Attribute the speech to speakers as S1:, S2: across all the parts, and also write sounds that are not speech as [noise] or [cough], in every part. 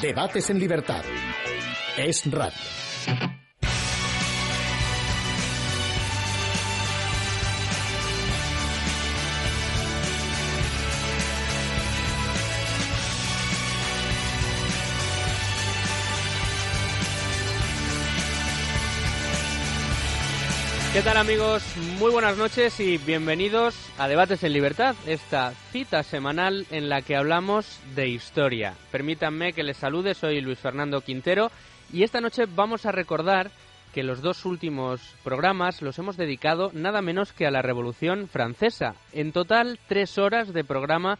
S1: Debates en libertad. Es radio.
S2: ¿Qué tal amigos? Muy buenas noches y bienvenidos a Debates en Libertad, esta cita semanal en la que hablamos de historia. Permítanme que les salude, soy Luis Fernando Quintero y esta noche vamos a recordar que los dos últimos programas los hemos dedicado nada menos que a la Revolución Francesa. En total, tres horas de programa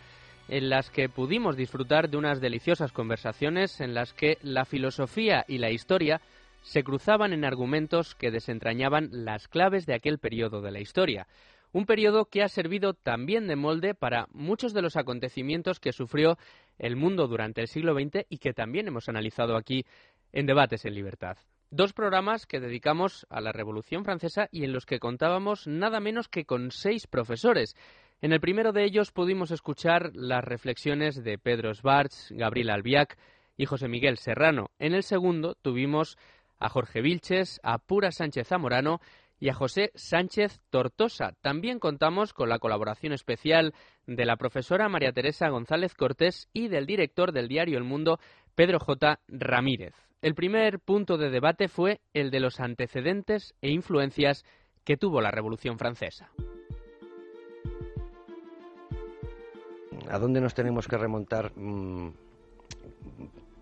S2: en las que pudimos disfrutar de unas deliciosas conversaciones en las que la filosofía y la historia se cruzaban en argumentos que desentrañaban las claves de aquel periodo de la historia. Un periodo que ha servido también de molde para muchos de los acontecimientos que sufrió el mundo durante el siglo XX y que también hemos analizado aquí en Debates en Libertad. Dos programas que dedicamos a la Revolución Francesa y en los que contábamos nada menos que con seis profesores. En el primero de ellos pudimos escuchar las reflexiones de Pedro Schwartz, Gabriel Albiac y José Miguel Serrano. En el segundo tuvimos a Jorge Vilches, a Pura Sánchez Zamorano y a José Sánchez Tortosa. También contamos con la colaboración especial de la profesora María Teresa González Cortés y del director del diario El Mundo, Pedro J. Ramírez. El primer punto de debate fue el de los antecedentes e influencias que tuvo la Revolución Francesa.
S3: ¿A dónde nos tenemos que remontar mm,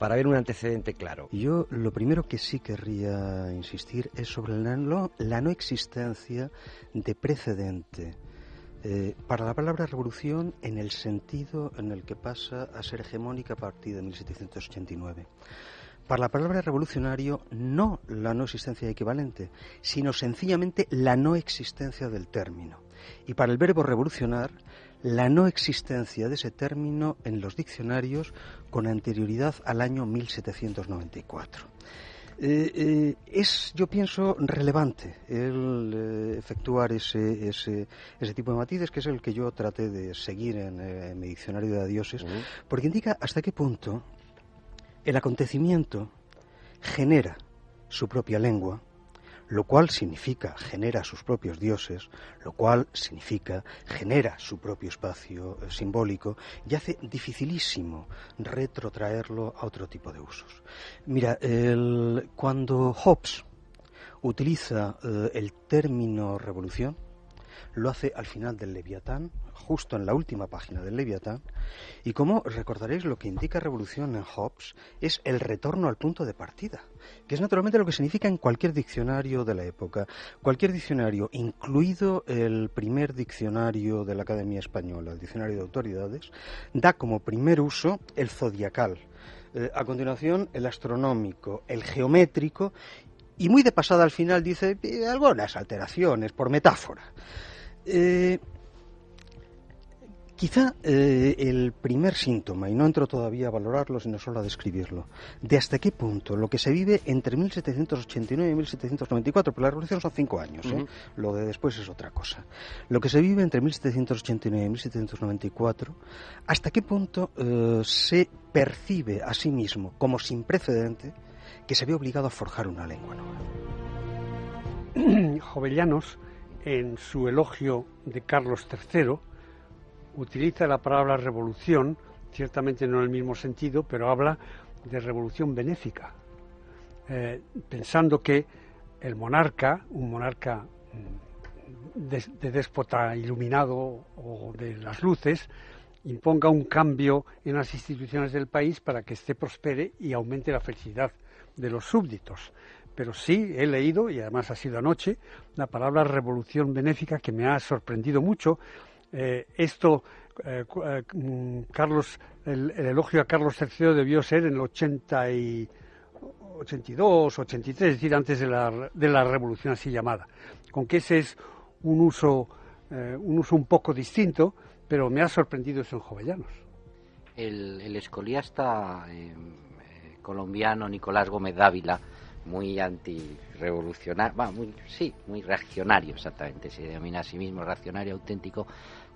S3: para ver un antecedente claro.
S4: Yo lo primero que sí querría insistir es sobre la no, existencia de precedente eh, para la palabra revolución en el sentido en el que pasa a ser hegemónica a partir de 1789. Para la palabra revolucionario, no la no existencia equivalente, sino sencillamente la no existencia del término. Y para el verbo revolucionar, la no existencia de ese término en los diccionarios con anterioridad al año 1794. Eh, eh, es, yo pienso, relevante el eh, efectuar ese, ese, ese, tipo de matices, que es el que yo traté de seguir en, mi diccionario de adioses, porque indica hasta qué punto el acontecimiento genera su propia lengua, lo cual significa genera sus propios dioses, lo cual significa genera su propio espacio eh, simbólico y hace dificilísimo retrotraerlo a otro tipo de usos. Mira, cuando Hobbes utiliza eh, el término revolución, lo hace al final del Leviatán, justo en la última página del Leviatán, y como recordaréis lo que indica revolución en Hobbes es el retorno al punto de partida, que es naturalmente lo que significa en cualquier diccionario de la época. Cualquier diccionario, incluido el primer diccionario de la Academia Española, el diccionario de autoridades, da como primer uso el zodiacal. Eh, a continuación, el astronómico, el geométrico y muy de pasada al final dice eh, algunas alteraciones por metáfora. Eh, quizá eh, el primer síntoma, y no entro todavía a valorarlo, sino solo a describirlo, de hasta qué punto lo que se vive entre 1789 y 1794, porque la revolución son cinco años, ¿eh? lo de después es otra cosa, lo que se vive entre 1789 y 1794, hasta qué punto se percibe a sí mismo como sin precedente que se ve obligado a forjar una lengua nueva. [clears throat]
S5: Jovellanos en su elogio de Carlos III, utiliza la palabra revolución, ciertamente no en el mismo sentido, pero habla de revolución benéfica, eh, pensando que el monarca, un monarca mm, de, déspota iluminado o de las luces, imponga un cambio en las instituciones del país para que éste prospere y aumente la felicidad de los súbditos pero sí he leído, y además ha sido anoche, la palabra revolución benéfica que me ha sorprendido mucho. Eh, esto, eh, eh, mm, Carlos, el, elogio a Carlos III debió ser en el 80 y 82, 83, es decir, antes de la, de la revolución así llamada. Con que ese es un uso, un uso un poco distinto, pero me ha sorprendido eso en Jovellanos.
S6: El, el escoliasta colombiano Nicolás Gómez Dávila, muy antirevolucionario, muy, sí, muy reaccionario exactamente, se denomina a sí mismo reaccionario auténtico,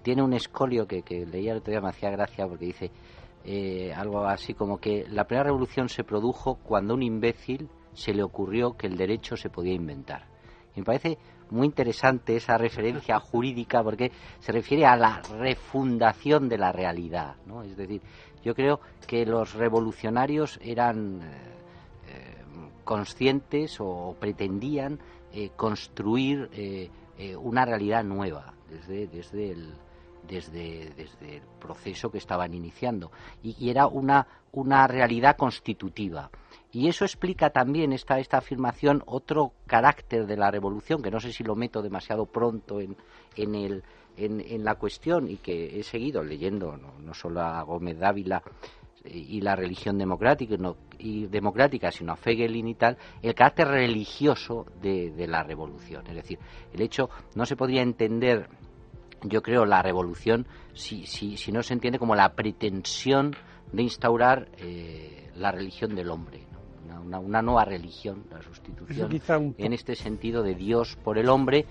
S6: tiene un escolio que, que leía el otro día, me hacía gracia porque dice eh, algo así como que la primera revolución se produjo cuando a un imbécil se le ocurrió que el derecho se podía inventar. Y me parece muy interesante esa referencia [laughs] jurídica porque se refiere a la refundación de la realidad, ¿no? Es decir, yo creo que los revolucionarios eran eh, conscientes o pretendían eh, construir una realidad nueva desde, desde el desde, desde el proceso que estaban iniciando. Y, y era una, una realidad constitutiva. Y eso explica también esta, esta afirmación otro carácter de la revolución, que no sé si lo meto demasiado pronto en, en, el, en, la cuestión y que he seguido leyendo no, solo a Gómez Dávila y la religión democrática, y democrática, sino a Fegelin y tal, el carácter religioso de, de, la revolución. Es decir, el hecho no se podría entender, yo creo, la revolución si, si, si no se entiende como la pretensión de instaurar eh, la religión del hombre una, nueva religión, la sustitución en este sentido de Dios por el hombre.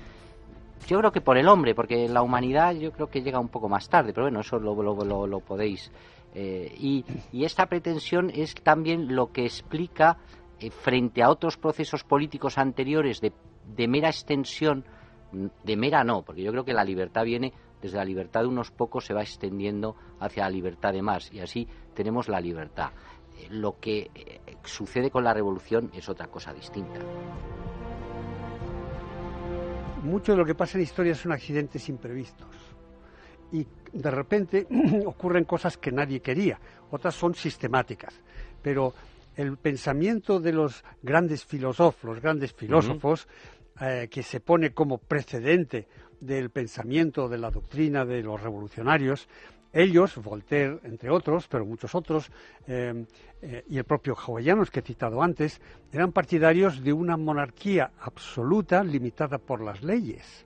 S6: Yo creo que por el hombre, porque la humanidad yo creo que llega un poco más tarde, pero bueno, eso lo, lo, lo, podéis. Eh, y, esta pretensión es también lo que explica, eh, frente a otros procesos políticos anteriores de, de mera extensión, de mera no, porque yo creo que la libertad viene desde la libertad de unos pocos se va extendiendo hacia la libertad de más y así tenemos la libertad lo que eh, sucede con la revolución es otra cosa distinta.
S5: Mucho de lo que pasa en la historia son accidentes imprevistos. Y de repente [clears throat] ocurren cosas que nadie quería, otras son sistemáticas. Pero el pensamiento de los grandes filósofos, los grandes filósofos, eh, que se pone como precedente del pensamiento, de la doctrina de los revolucionarios, ellos, Voltaire, entre otros, pero muchos otros, eh, eh, y el propio Jovellanos que he citado antes, eran partidarios de una monarquía absoluta limitada por las leyes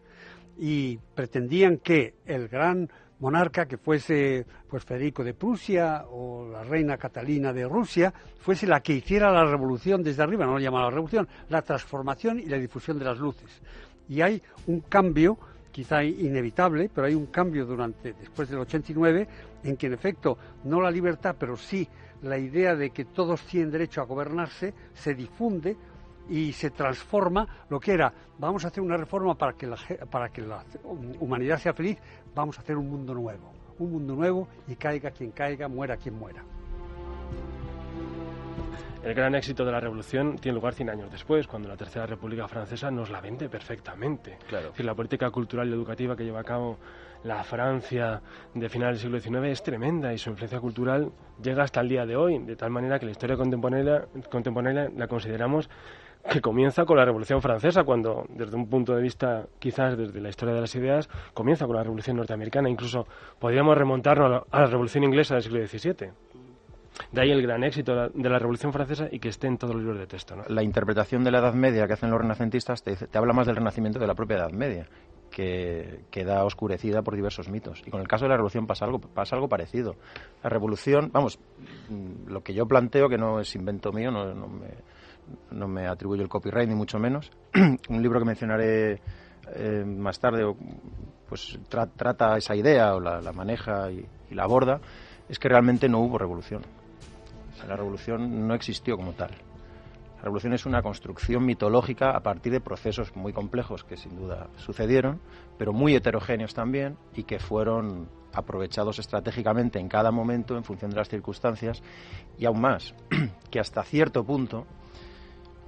S5: y pretendían que el gran monarca que fuese pues Federico de Prusia o la reina Catalina de Rusia fuese la que hiciera la revolución desde arriba, no lo llamaba la revolución, la transformación y la difusión de las luces. Y hay un cambio quizá inevitable, pero hay un cambio durante después del 89 en que en efecto no la libertad, pero sí la idea de que todos tienen derecho a gobernarse se difunde y se transforma lo que era vamos a hacer una reforma para que la, para que la humanidad sea feliz, vamos a hacer un mundo nuevo, un mundo nuevo y caiga quien caiga, muera quien muera
S7: el gran éxito de la revolución tiene lugar 100 años después, cuando la Tercera República Francesa nos la vende perfectamente.
S3: Claro.
S7: Es decir, la política cultural y educativa que lleva a cabo la Francia de finales del siglo XIX es tremenda y su influencia cultural llega hasta el día de hoy, de tal manera que la historia contemporánea, contemporánea la consideramos que comienza con la Revolución Francesa, cuando desde un punto de vista, quizás desde la historia de las ideas, comienza con la Revolución Norteamericana. Incluso podríamos remontarnos a la Revolución Inglesa del siglo XVII. De ahí el gran éxito de la Revolución Francesa y que esté en todos los libros de texto.
S8: La interpretación de la Edad Media que hacen los renacentistas te, habla más del renacimiento de la propia Edad Media, que queda oscurecida por diversos mitos. Y con el caso de la Revolución pasa algo, pasa algo parecido. La Revolución, vamos, mm, lo que yo planteo, que no es invento mío, no, me, no me atribuyo el copyright, ni mucho menos, [clears throat] un libro que mencionaré eh, más tarde, pues trata esa idea o la, maneja y la aborda, es que realmente no hubo revolución la revolución no existió como tal. La revolución es una construcción mitológica a partir de procesos muy complejos que sin duda sucedieron, pero muy heterogéneos también y que fueron aprovechados estratégicamente en cada momento en función de las circunstancias y aún más, [clears throat] que hasta cierto punto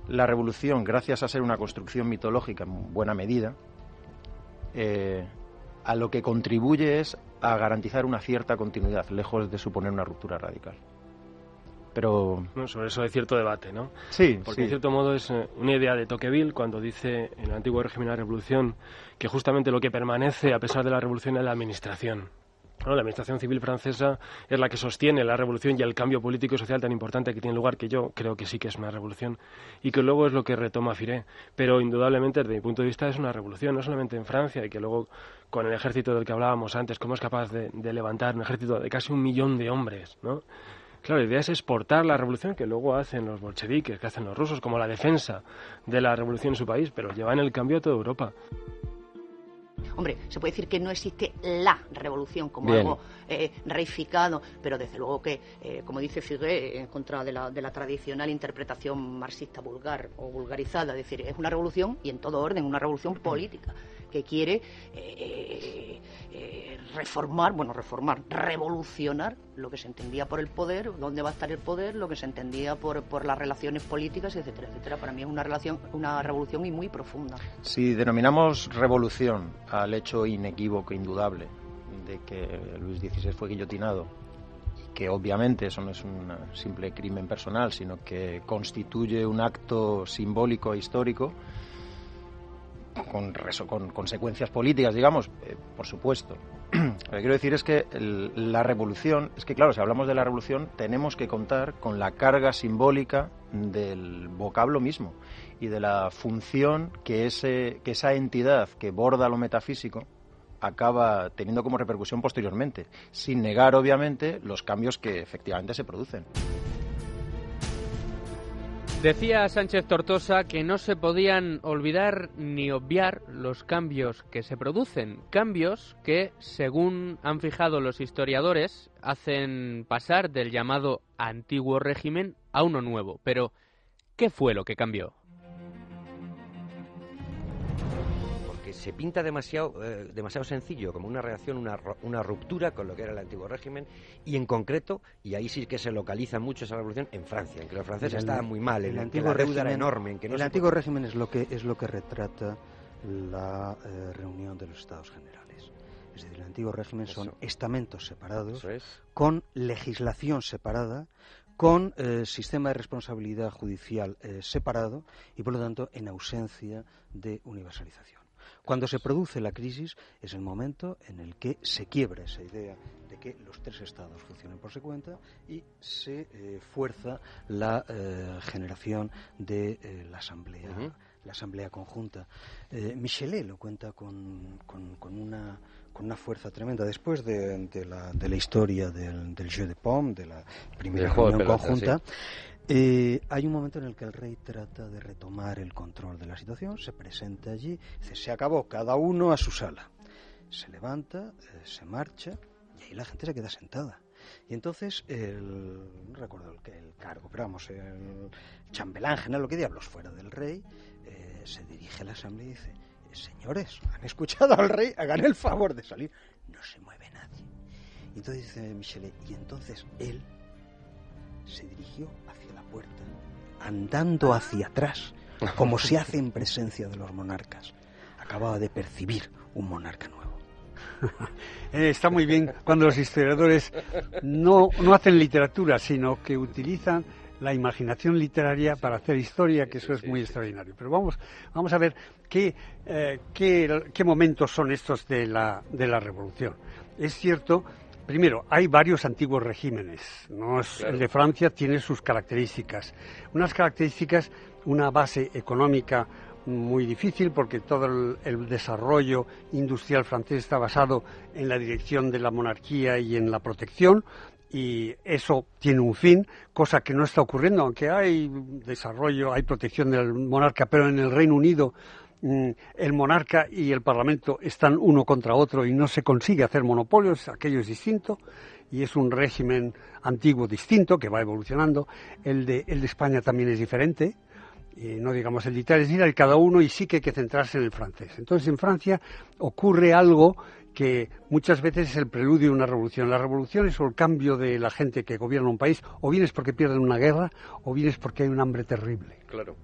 S8: la revolución, gracias a ser una construcción mitológica en buena medida, eh, a lo que contribuye es a garantizar una cierta continuidad, lejos de suponer una ruptura radical pero...
S7: sobre eso hay cierto debate, ¿no?
S8: Sí,
S7: Porque en cierto modo es eh, una idea de Tocqueville cuando dice en el antiguo régimen de la revolución que justamente lo que permanece a pesar de la revolución es la administración. La administración civil francesa es la que sostiene la revolución y el cambio político y social tan importante que tiene lugar, que yo creo que sí que es una revolución, y que luego es lo que retoma Firé. Pero indudablemente, desde mi punto de vista, es una revolución, no solamente en Francia, y que luego, con el ejército del que hablábamos antes, cómo es capaz de, de levantar un ejército de casi un millón de hombres, ¿no? Claro, la idea es exportar la revolución que luego hacen los bolcheviques, que hacen los rusos, como la defensa de la revolución en su país, pero llevan el cambio a toda Europa.
S9: Hombre, se puede decir que no existe la revolución como algo eh, reificado, pero desde luego que, eh, como dice Figué, en contra de la, de la, tradicional interpretación marxista vulgar o vulgarizada, es decir, es una revolución y en todo orden, una revolución política que quiere eh, eh, reformar, bueno, reformar, revolucionar lo que se entendía por el poder, dónde va a estar el poder, lo que se entendía por, por las relaciones políticas, etcétera, etcétera. Para mí es una relación, una revolución y muy profunda.
S8: Si denominamos revolución al hecho inequívoco, indudable, de que Luis XVI fue guillotinado que obviamente eso no es un simple crimen personal, sino que constituye un acto simbólico e histórico, con, con consecuencias políticas, digamos, eh, por supuesto. [clears throat] Lo que quiero decir es que la revolución, es que claro, si hablamos de la revolución, tenemos que contar con la carga simbólica del vocablo mismo y de la función que, ese, que esa entidad que borda lo metafísico acaba teniendo como repercusión posteriormente, sin negar, obviamente, los cambios que efectivamente se producen.
S2: Decía Sánchez Tortosa que no se podían olvidar ni obviar los cambios que se producen, cambios que, según han fijado los historiadores, hacen pasar del llamado antiguo régimen a uno nuevo. Pero, ¿qué fue lo que cambió?
S3: Se pinta demasiado, eh, demasiado sencillo, como una reacción, una, una, ruptura con lo que era el antiguo régimen, y en concreto, y ahí sí que se localiza mucho esa revolución, en Francia, en que los franceses estaban muy mal, en el, antiguo que régimen, era enorme. En que no
S4: el antiguo régimen es lo, que, es lo que retrata la eh, reunión de los Estados Generales. Es decir, el antiguo régimen son estamentos separados, con legislación separada, con eh, sistema de responsabilidad judicial eh, separado y, por lo tanto, en ausencia de universalización. Cuando se produce la crisis es el momento en el que se quiebra esa idea de que los tres estados funcionen por su cuenta y se eh, fuerza la eh, generación de eh, la asamblea la asamblea conjunta. Michelet lo cuenta con, con, una con una fuerza tremenda. Después de, la, de la, historia del, del jeu de pomme de la primera reunión conjunta eh, hay un momento en el que el rey trata de retomar el control de la situación, se presenta allí, dice, se acabó, cada uno a su sala. Se levanta, eh, se marcha y ahí la gente se queda sentada. Y entonces, el, no recuerdo el, el cargo, pero vamos, el chambelán general, lo que diablos fuera del rey, eh, se dirige a la asamblea y dice, señores, han escuchado al rey, hagan el favor de salir. No se mueve nadie. Y entonces dice Michelet, y entonces él se dirigió puerta, andando hacia atrás, [laughs] como se hace en presencia de los monarcas. Acababa de percibir un monarca nuevo. [laughs]
S5: Eh, está muy bien cuando los historiadores no, no hacen literatura, sino que utilizan la imaginación literaria para hacer historia, que eso es muy extraordinario. Pero vamos, vamos a ver qué, eh, qué, qué, momentos son estos de la, de la revolución. Es cierto Primero, hay varios antiguos regímenes. El de Francia tiene sus características. Unas características, una base económica muy difícil porque todo el, desarrollo industrial francés está basado en la dirección de la monarquía y en la protección y eso tiene un fin, cosa que no está ocurriendo, aunque hay desarrollo, hay protección del monarca, pero en el Reino Unido el monarca y el parlamento están uno contra otro y no se consigue hacer monopolios, aquello es distinto y es un régimen antiguo distinto que va evolucionando. El de, el de España también es diferente, no digamos el de Italia, es decir, el cada uno y sí que hay que centrarse en el francés. Entonces en Francia ocurre algo que muchas veces es el preludio de una revolución. La revolución es el cambio de la gente que gobierna un país, o bien es porque pierden una guerra, o bien es porque hay un hambre terrible.
S3: Claro.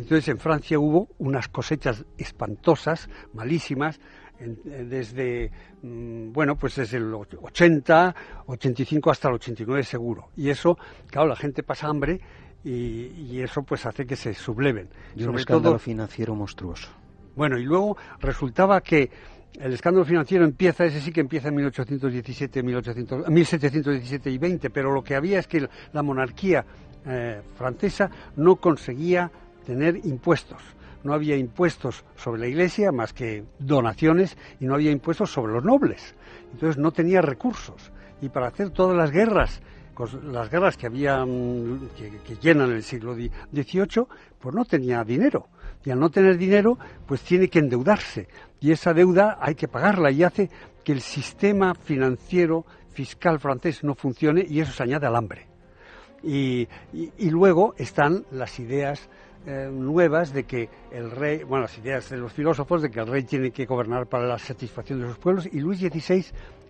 S5: Entonces en Francia hubo unas cosechas espantosas, malísimas, desde mm, bueno pues desde el 80, 85 hasta el 89 seguro. Y eso, claro, la gente pasa hambre y, eso pues hace que se subleven.
S4: Y un escándalo financiero monstruoso.
S5: Bueno, y luego resultaba que el escándalo financiero empieza, ese sí que empieza en 1817, 1800, 1717 y 20, pero lo que había es que la monarquía eh, francesa no conseguía tener impuestos. No había impuestos sobre la Iglesia más que donaciones y no había impuestos sobre los nobles. Entonces no tenía recursos. Y para hacer todas las guerras las guerras que habían que, llenan el siglo XVIII, pues no tenía dinero. Y al no tener dinero, pues tiene que endeudarse. Y esa deuda hay que pagarla y hace que el sistema financiero fiscal francés no funcione y eso se añade al hambre. Y, luego están las ideas eh, nuevas de que el rey, bueno, las ideas de los filósofos de que el rey tiene que gobernar para la satisfacción de sus pueblos y Luis XVI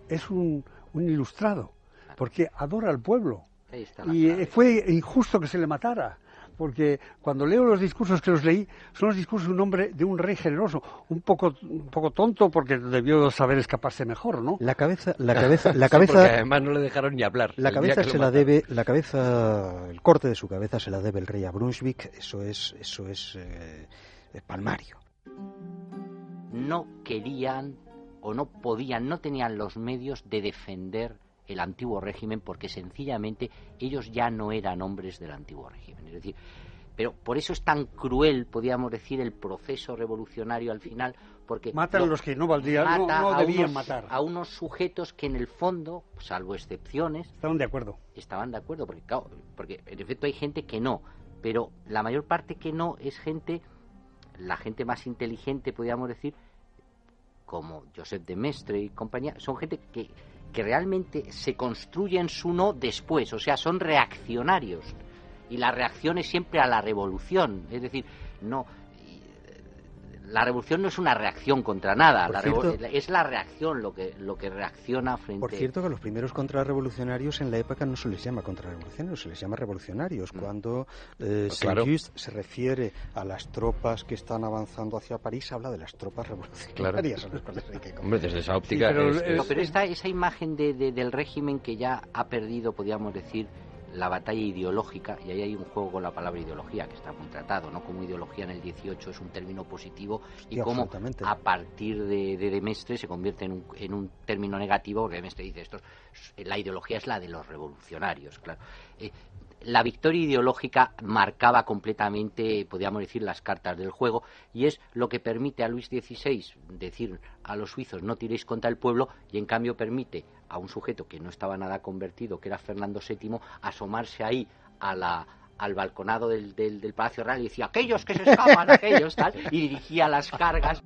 S5: es un, un ilustrado porque adora al pueblo. Y fue injusto que se le matara porque cuando leo los discursos que los leí, son los discursos de un hombre, de un rey generoso, un poco, un poco tonto porque debió saber escaparse mejor, ¿no?
S4: La cabeza, la [laughs] cabeza, la cabeza.
S3: además no le dejaron ni hablar.
S4: La cabeza se la debe, la cabeza, el corte de su cabeza se la debe el rey a Brunswick. Eso es, eso es eh, palmario.
S6: No querían o no podían, no tenían los medios de defender el antiguo régimen porque sencillamente ellos ya no eran hombres del antiguo régimen. Es decir, pero por eso es tan cruel, podríamos decir, el proceso revolucionario al final, porque
S5: matan a los que no valdrían, no, debían matar
S6: a unos sujetos que en el fondo, salvo excepciones,
S5: estaban de acuerdo.
S6: Estaban de acuerdo, porque porque en efecto hay gente que no, pero la mayor parte que no es gente, la gente más inteligente, podríamos decir, como Joseph de Mestre y compañía, son gente que que realmente se construyen su no después, o sea, son reaccionarios. Y la reacción es siempre a la revolución, es decir, no, la revolución no es una reacción contra nada, es la reacción lo que, lo que reacciona frente...
S4: Por cierto que los primeros contrarrevolucionarios en la época no se les llama contrarrevolucionarios, se les llama revolucionarios. Mm. Cuando eh, Saint-Just se refiere a las tropas que están avanzando hacia París, habla de las tropas revolucionarias.
S3: Hombre, desde esa óptica...
S6: pero, esta, esa imagen de, del régimen que ya ha perdido, podríamos decir, la batalla ideológica, y ahí hay un juego con la palabra ideología que está muy tratado, ¿no? Como ideología en el 18 es un término positivo y cómo a partir de, de, Mestre se convierte en un, en un término negativo, porque Mestre dice esto, la ideología es la de los revolucionarios, claro. Eh, la victoria ideológica marcaba completamente, podríamos decir, las cartas del juego y es lo que permite a Luis XVI decir a los suizos no tiréis contra el pueblo y en cambio permite a un sujeto que no estaba nada convertido, que era Fernando VII, asomarse ahí a la, al balconado del, del, Palacio Real y decía aquellos que se escapan, [laughs] aquellos tal, y dirigía las cargas.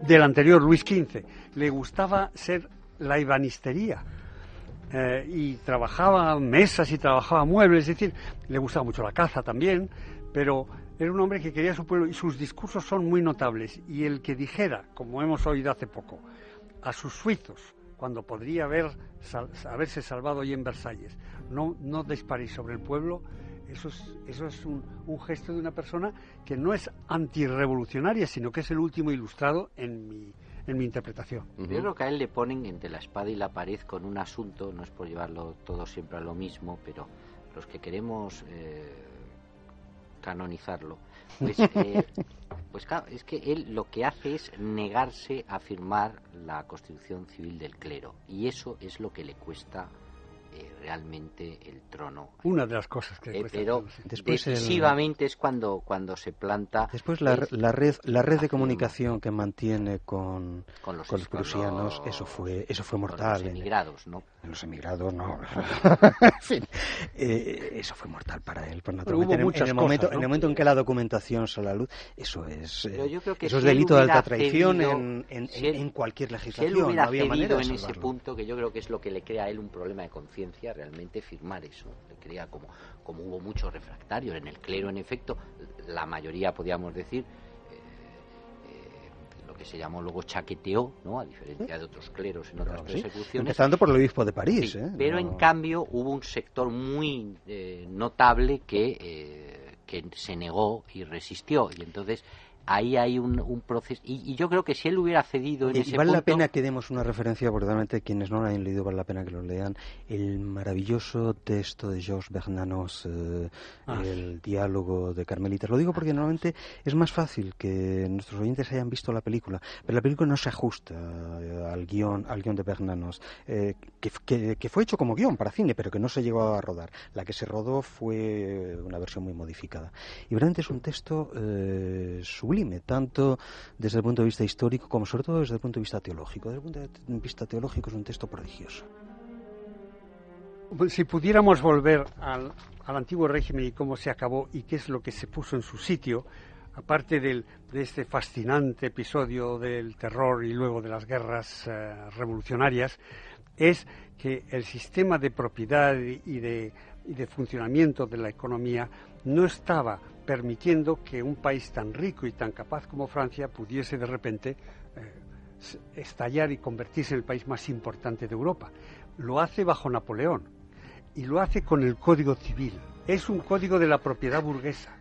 S5: Del anterior Luis XV le gustaba ser la ibanistería eh, y trabajaba mesas y trabajaba muebles, es decir, le gustaba mucho la caza también, pero era un hombre que quería su pueblo y sus discursos son muy notables. Y el que dijera, como hemos oído hace poco, a sus suizos, cuando podría haber, haberse salvado hoy en Versalles, no, no disparéis sobre el pueblo, eso es, eso es un, un, gesto de una persona que no es antirrevolucionaria, sino que es el último ilustrado en mi, en mi interpretación.
S6: Yo creo que a él le ponen entre la espada y la pared con un asunto, no es por llevarlo todo siempre a lo mismo, pero los que queremos eh, canonizarlo, pues, eh, [laughs] pues claro, es que él lo que hace es negarse a firmar la constitución civil del clero, y eso es lo que le cuesta eh, realmente el trono.
S5: Una de las cosas que
S6: eh, pero Después decisivamente es cuando cuando se planta.
S4: Después la, la red la red de comunicación que mantiene con, con los, prusianos eso fue eso fue mortal.
S6: los emigrados, ¿no?
S4: En los emigrados no. [laughs] en fin, eh, eso fue mortal para él. Por naturalmente, en, el momento en el momento en que la documentación sale a la luz eso es eso es delito de alta traición en, en, cualquier legislación.
S6: Si él hubiera
S4: no había
S6: manera en ese punto que yo creo que es lo que le crea a él un problema de conciencia realmente firmar eso. Le creía como, como hubo muchos refractarios en el clero, en efecto, la mayoría, podríamos decir, eh, eh, lo que se llamó luego chaqueteó, ¿no? a diferencia de otros cleros en otras persecuciones.
S4: Empezando por el obispo de París. ¿eh?
S6: Pero en cambio hubo un sector muy notable que, que se negó y resistió. Y entonces ahí hay un, proceso. Y, yo creo que si él hubiera cedido en ese
S4: vale la pena que demos una referencia, porque realmente quienes no lo hayan leído, vale la pena que lo lean. El maravilloso texto de Georges Bernanos, eh, ah. el diálogo de Carmelita. Lo digo porque normalmente es más fácil que nuestros oyentes hayan visto la película, pero la película no se ajusta eh, al guion, al guion de Bernanos, eh, que, que, fue hecho como guion para cine, pero que no se llegó a rodar. La que se rodó fue una versión muy modificada. Y realmente es un texto sublime tanto desde el punto de vista histórico como sobre todo desde el punto de vista teológico. Desde el punto de vista teológico es un texto prodigioso.
S5: Pues, si pudiéramos volver al, antiguo régimen y cómo se acabó y qué es lo que se puso en su sitio, aparte de este fascinante episodio del terror y luego de las guerras eh, revolucionarias, es que el sistema de propiedad y de, funcionamiento de la economía no estaba permitiendo que un país tan rico y tan capaz como Francia pudiese de repente eh, estallar y convertirse en el país más importante de Europa. Lo hace bajo Napoleón y lo hace con el Código Civil. Es un código de la propiedad burguesa.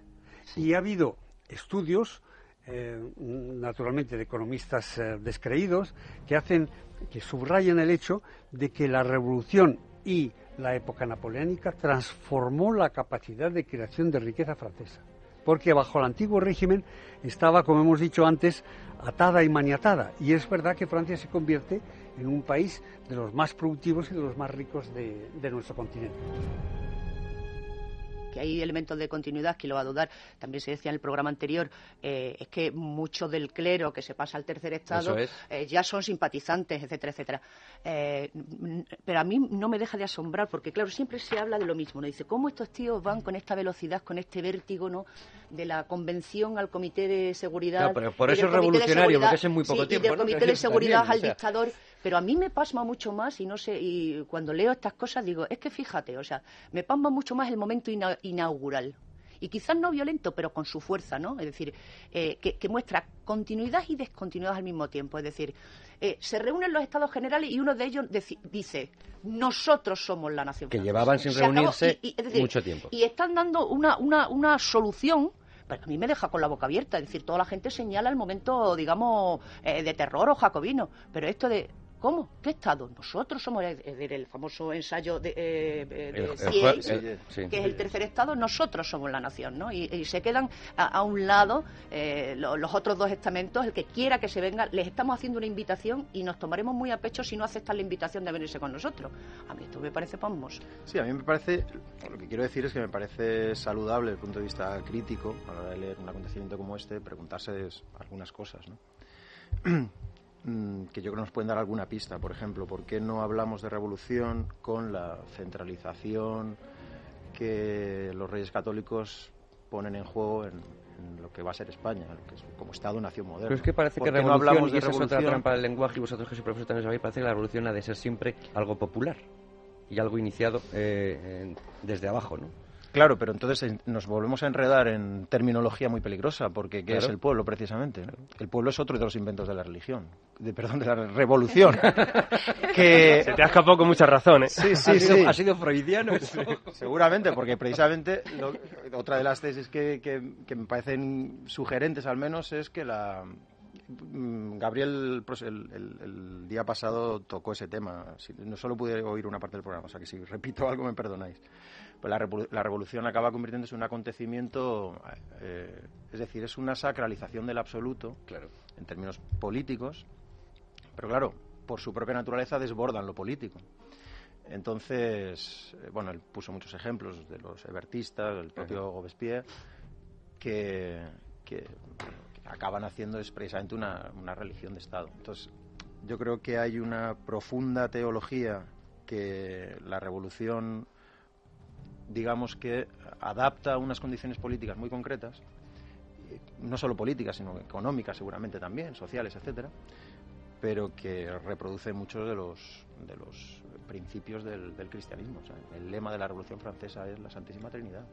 S5: Y ha habido estudios, eh, naturalmente de economistas eh, descreídos, que hacen, que subrayan el hecho de que la revolución y la época napoleónica transformó la capacidad de creación de riqueza francesa. Porque bajo el antiguo régimen estaba, como hemos dicho antes, atada y maniatada. Y es verdad que Francia se convierte en un país de los más productivos y de los más ricos de, de nuestro continente
S9: que hay elementos de continuidad, que lo va a dudar, también se decía en el programa anterior, eh, es que mucho del clero que se pasa al tercer estado eh, ya son simpatizantes, etcétera, etcétera. Eh, pero a mí no me deja de asombrar, porque claro, siempre se habla de lo mismo, ¿no? Dice, ¿cómo estos tíos van con esta velocidad, con este vértigo, ¿no? De la convención al comité de seguridad.
S3: pero por eso es revolucionario, porque es en muy poco tiempo.
S9: Y del comité de seguridad al dictador. Pero a mí me pasma mucho más y no sé, y cuando leo estas cosas digo, es que fíjate, o sea, me pasma mucho más el momento inaugural. Y quizás no violento, pero con su fuerza, ¿no? Es decir, eh, que, muestra continuidad y descontinuidad al mismo tiempo. Es decir, eh, se reúnen los estados generales y uno de ellos dice, nosotros somos la nación.
S3: Que llevaban sin reunirse mucho tiempo.
S9: Y están dando una, una, una solución pero a mí me deja con la boca abierta. Es decir, toda la gente señala el momento, digamos, eh, de terror o jacobino. Pero esto de ¿Cómo? ¿Qué Estado? Nosotros somos el, famoso ensayo de, eh, que es el tercer Estado, nosotros somos la nación, ¿no? Y, se quedan a, un lado eh, los, otros dos estamentos, el que quiera que se venga, les estamos haciendo una invitación y nos tomaremos muy a pecho si no aceptan la invitación de venirse con nosotros. A mí esto me parece pomos.
S8: Sí, a mí me parece, lo que quiero decir es que me parece saludable desde el punto de vista crítico, a la hora de leer un acontecimiento como este, preguntarse algunas cosas, ¿no? [clears throat] Mm, que yo creo que nos pueden dar alguna pista. Por ejemplo, ¿por qué no hablamos de revolución con la centralización que los reyes católicos ponen en juego en, lo que va a ser España, como Estado-nación moderno?
S3: Pero es que parece que revolución, no hablamos de y esa es otra trampa del lenguaje, y vosotros que sois profesores también sabéis, parece que la revolución ha de ser siempre algo popular y algo iniciado eh, desde abajo, ¿no?
S8: Claro, pero entonces nos volvemos a enredar en terminología muy peligrosa, porque ¿qué es el pueblo precisamente? El pueblo es otro de los inventos de la religión, de, perdón, de la revolución. [laughs]
S7: que... Se te ha escapado con mucha razón, ¿eh?
S3: Sí, sí, ha sí. Sido, ha sido freudiano. [laughs]
S8: Seguramente, porque precisamente otra de las tesis que, que, me parecen sugerentes al menos es que la, mm, Gabriel pues, el, el, día pasado tocó ese tema. No solo pude oír una parte del programa, o sea que si repito algo me perdonáis pues la, revolución acaba convirtiéndose en un acontecimiento, eh, es decir, es una sacralización del absoluto, claro. en términos políticos, pero claro, por su propia naturaleza desbordan lo político. Entonces, eh, bueno, él puso muchos ejemplos de los ebertistas, el propio Robespierre, que, acaban haciendo es precisamente una, una religión de Estado. Entonces, yo creo que hay una profunda teología que la revolución digamos que adapta unas condiciones políticas muy concretas, no solo políticas, sino económicas seguramente también, sociales, etcétera, pero que reproduce muchos de los, de los principios del, cristianismo. el lema de la Revolución Francesa es la Santísima Trinidad.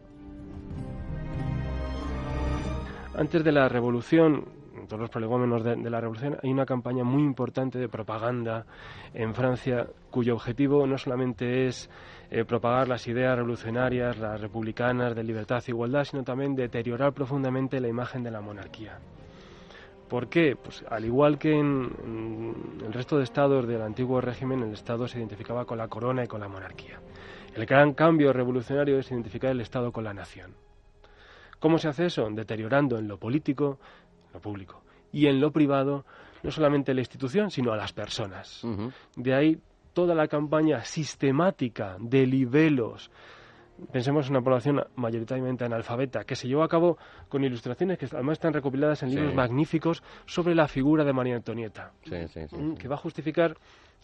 S7: Antes de la Revolución, en todos los prolegómenos de, la Revolución, hay una campaña muy importante de propaganda en Francia cuyo objetivo no solamente es eh, propagar las ideas revolucionarias, las republicanas de libertad e igualdad, sino también deteriorar profundamente la imagen de la monarquía. ¿Por qué? Pues al igual que en, el resto de estados del antiguo régimen, el Estado se identificaba con la corona y con la monarquía. El gran cambio revolucionario es identificar el Estado con la nación. ¿Cómo se hace eso? Deteriorando en lo político, lo público, y en lo privado, no solamente la institución, sino a las personas. De ahí toda la campaña sistemática de libelos, pensemos en una población mayoritariamente analfabeta, que se llevó a cabo con ilustraciones que además están recopiladas en libros magníficos sobre la figura de María Antonieta, mm, que va a justificar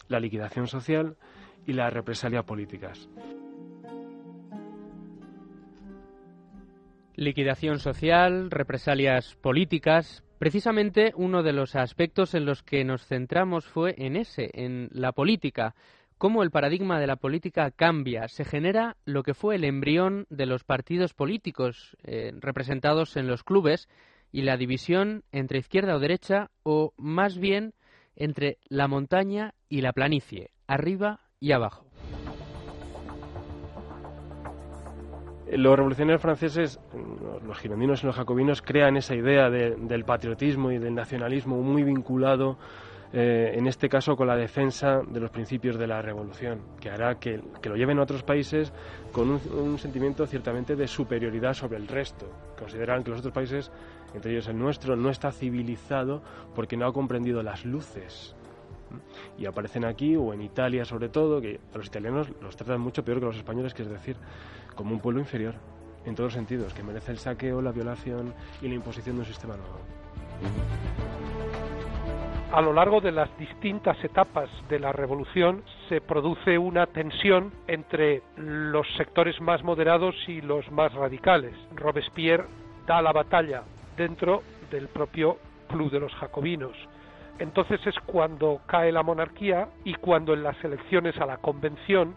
S7: la liquidación social y la represalia políticas.
S2: Liquidación social, represalias políticas. Precisamente uno de los aspectos en los que nos centramos fue en ese, en la política. Cómo el paradigma de la política cambia, se genera lo que fue el embrión de los partidos políticos eh, representados en los clubes y la división entre izquierda o derecha o más bien entre la montaña y la planicie, arriba y abajo.
S7: Los revolucionarios franceses, los girondinos y los jacobinos, crean esa idea del patriotismo y del nacionalismo muy vinculado, eh, en este caso, con la defensa de los principios de la revolución, que hará que, lo lleven a otros países con un, sentimiento ciertamente de superioridad sobre el resto. Consideran que los otros países, entre ellos el nuestro, no está civilizado porque no ha comprendido las luces y aparecen aquí o en Italia sobre todo, que a los italianos los tratan mucho peor que los españoles, que es decir, como un pueblo inferior en todos los sentidos, que merece el saqueo, la violación y la imposición de un sistema nuevo.
S10: A lo largo de las distintas etapas de la revolución se produce una tensión entre los sectores más moderados y los más radicales. Robespierre da la batalla dentro del propio Club de los Jacobinos. Entonces es cuando cae la monarquía y cuando en las elecciones a la convención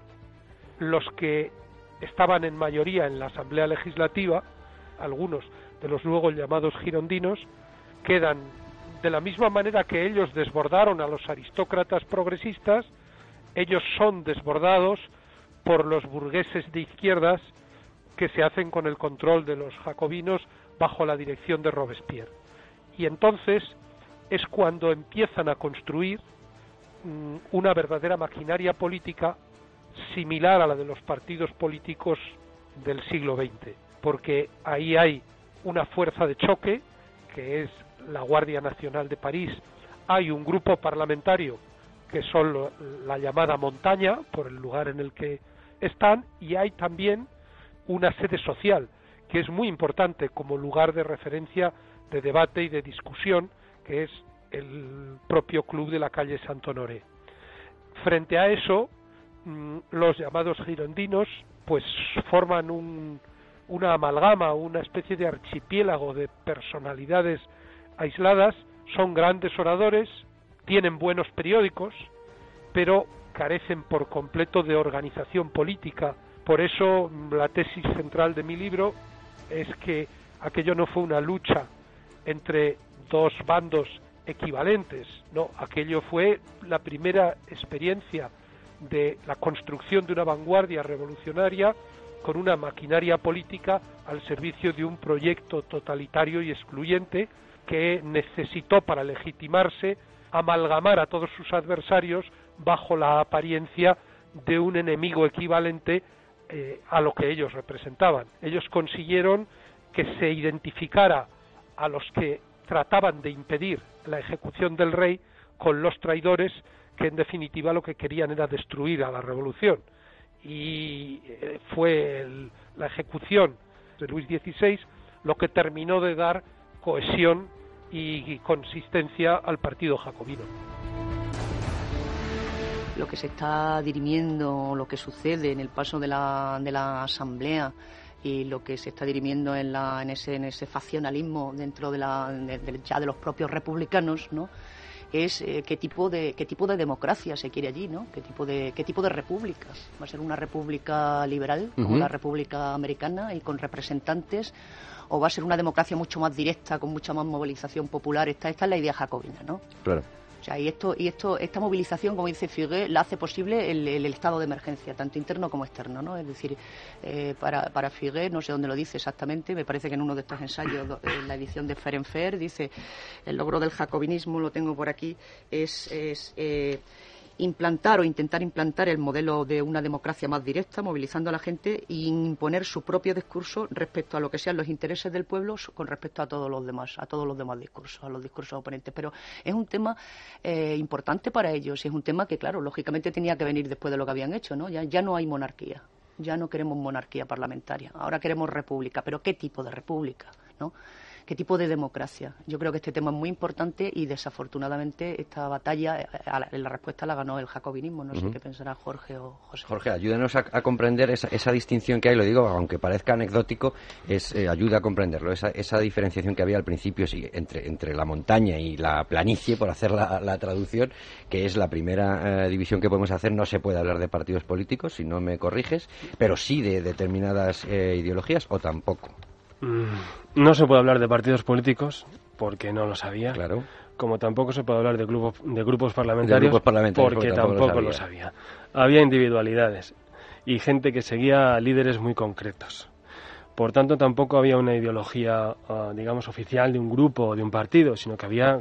S10: los que estaban en mayoría en la Asamblea Legislativa, algunos de los luego llamados girondinos, quedan de la misma manera que ellos desbordaron a los aristócratas progresistas, ellos son desbordados por los burgueses de izquierdas que se hacen con el control de los jacobinos bajo la dirección de Robespierre. Y entonces es cuando empiezan a construir mm, una verdadera maquinaria política similar a la de los partidos políticos del siglo XX, porque ahí hay una fuerza de choque, que es la Guardia Nacional de París, hay un grupo parlamentario que son la llamada montaña, por el lugar en el que están, y hay también una sede social, que es muy importante como lugar de referencia de debate y de discusión, que es el propio club de la calle Santo Honoré. Frente a eso, los llamados girondinos pues forman un, una amalgama, una especie de archipiélago de personalidades aisladas, son grandes oradores, tienen buenos periódicos, pero carecen por completo de organización política. Por eso la tesis central de mi libro es que aquello no fue una lucha entre dos bandos equivalentes, no, aquello fue la primera experiencia de la construcción de una vanguardia revolucionaria con una maquinaria política al servicio de un proyecto totalitario y excluyente que necesitó para legitimarse amalgamar a todos sus adversarios bajo la apariencia de un enemigo equivalente eh, a lo que ellos representaban. Ellos consiguieron que se identificara a los que trataban de impedir la ejecución del rey con los traidores que en definitiva lo que querían era destruir a la revolución. Y eh, fue la ejecución de Luis XVI lo que terminó de dar cohesión y consistencia al partido jacobino.
S9: Lo que se está dirimiendo, lo que sucede en el paso de la, de la Asamblea y lo que se está dirimiendo en, la, en, ese, en ese faccionalismo dentro de, la, ya de los propios republicanos, ¿no? Es eh, qué tipo de qué tipo de democracia se quiere allí, ¿no? Qué tipo de qué tipo de república. Va a ser una república liberal como la República Americana y con representantes o va a ser una democracia mucho más directa con mucha más movilización popular. Esta esta es la idea jacobina, ¿no?
S3: Claro
S9: y esto, y esto, esta movilización, como dice Figué, la hace posible el, estado de emergencia, tanto interno como externo, ¿no? Es decir, eh, para, para Figué, no sé dónde lo dice exactamente, me parece que en uno de estos ensayos, en la edición de Ferenfer, dice, el logro del jacobinismo, lo tengo por aquí, es, es eh, implantar o intentar implantar el modelo de una democracia más directa, movilizando a la gente e imponer su propio discurso respecto a lo que sean los intereses del pueblo con respecto a todos los demás, a todos los demás discursos, a los discursos oponentes. Pero es un tema eh, importante para ellos y es un tema que, claro, lógicamente tenía que venir después de lo que habían hecho, ¿no? Ya, ya no hay monarquía, ya no queremos monarquía parlamentaria, ahora queremos república, pero ¿qué tipo de república? ¿no? Qué tipo de democracia. Yo creo que este tema es muy importante y desafortunadamente esta batalla, eh, en la respuesta la ganó el jacobinismo. No sé qué pensará Jorge o José.
S3: Jorge, ayúdenos a, comprender esa, distinción que hay, lo digo, aunque parezca anecdótico, es eh, ayuda a comprenderlo, esa, esa diferenciación que había al principio sí, entre, entre la montaña y la planicie, por hacer la, traducción, que es la primera división que podemos hacer. No se puede hablar de partidos políticos, si no me corriges, pero sí de determinadas ideologías o tampoco.
S7: Mm, no se puede hablar de partidos políticos porque no lo sabía.
S3: Claro.
S7: Como tampoco se puede hablar de grupos, de grupos parlamentarios, porque, tampoco, lo, sabía. Había individualidades y gente que seguía líderes muy concretos. Por tanto, tampoco había una ideología, ah, digamos, oficial de un grupo o de un partido, sino que había,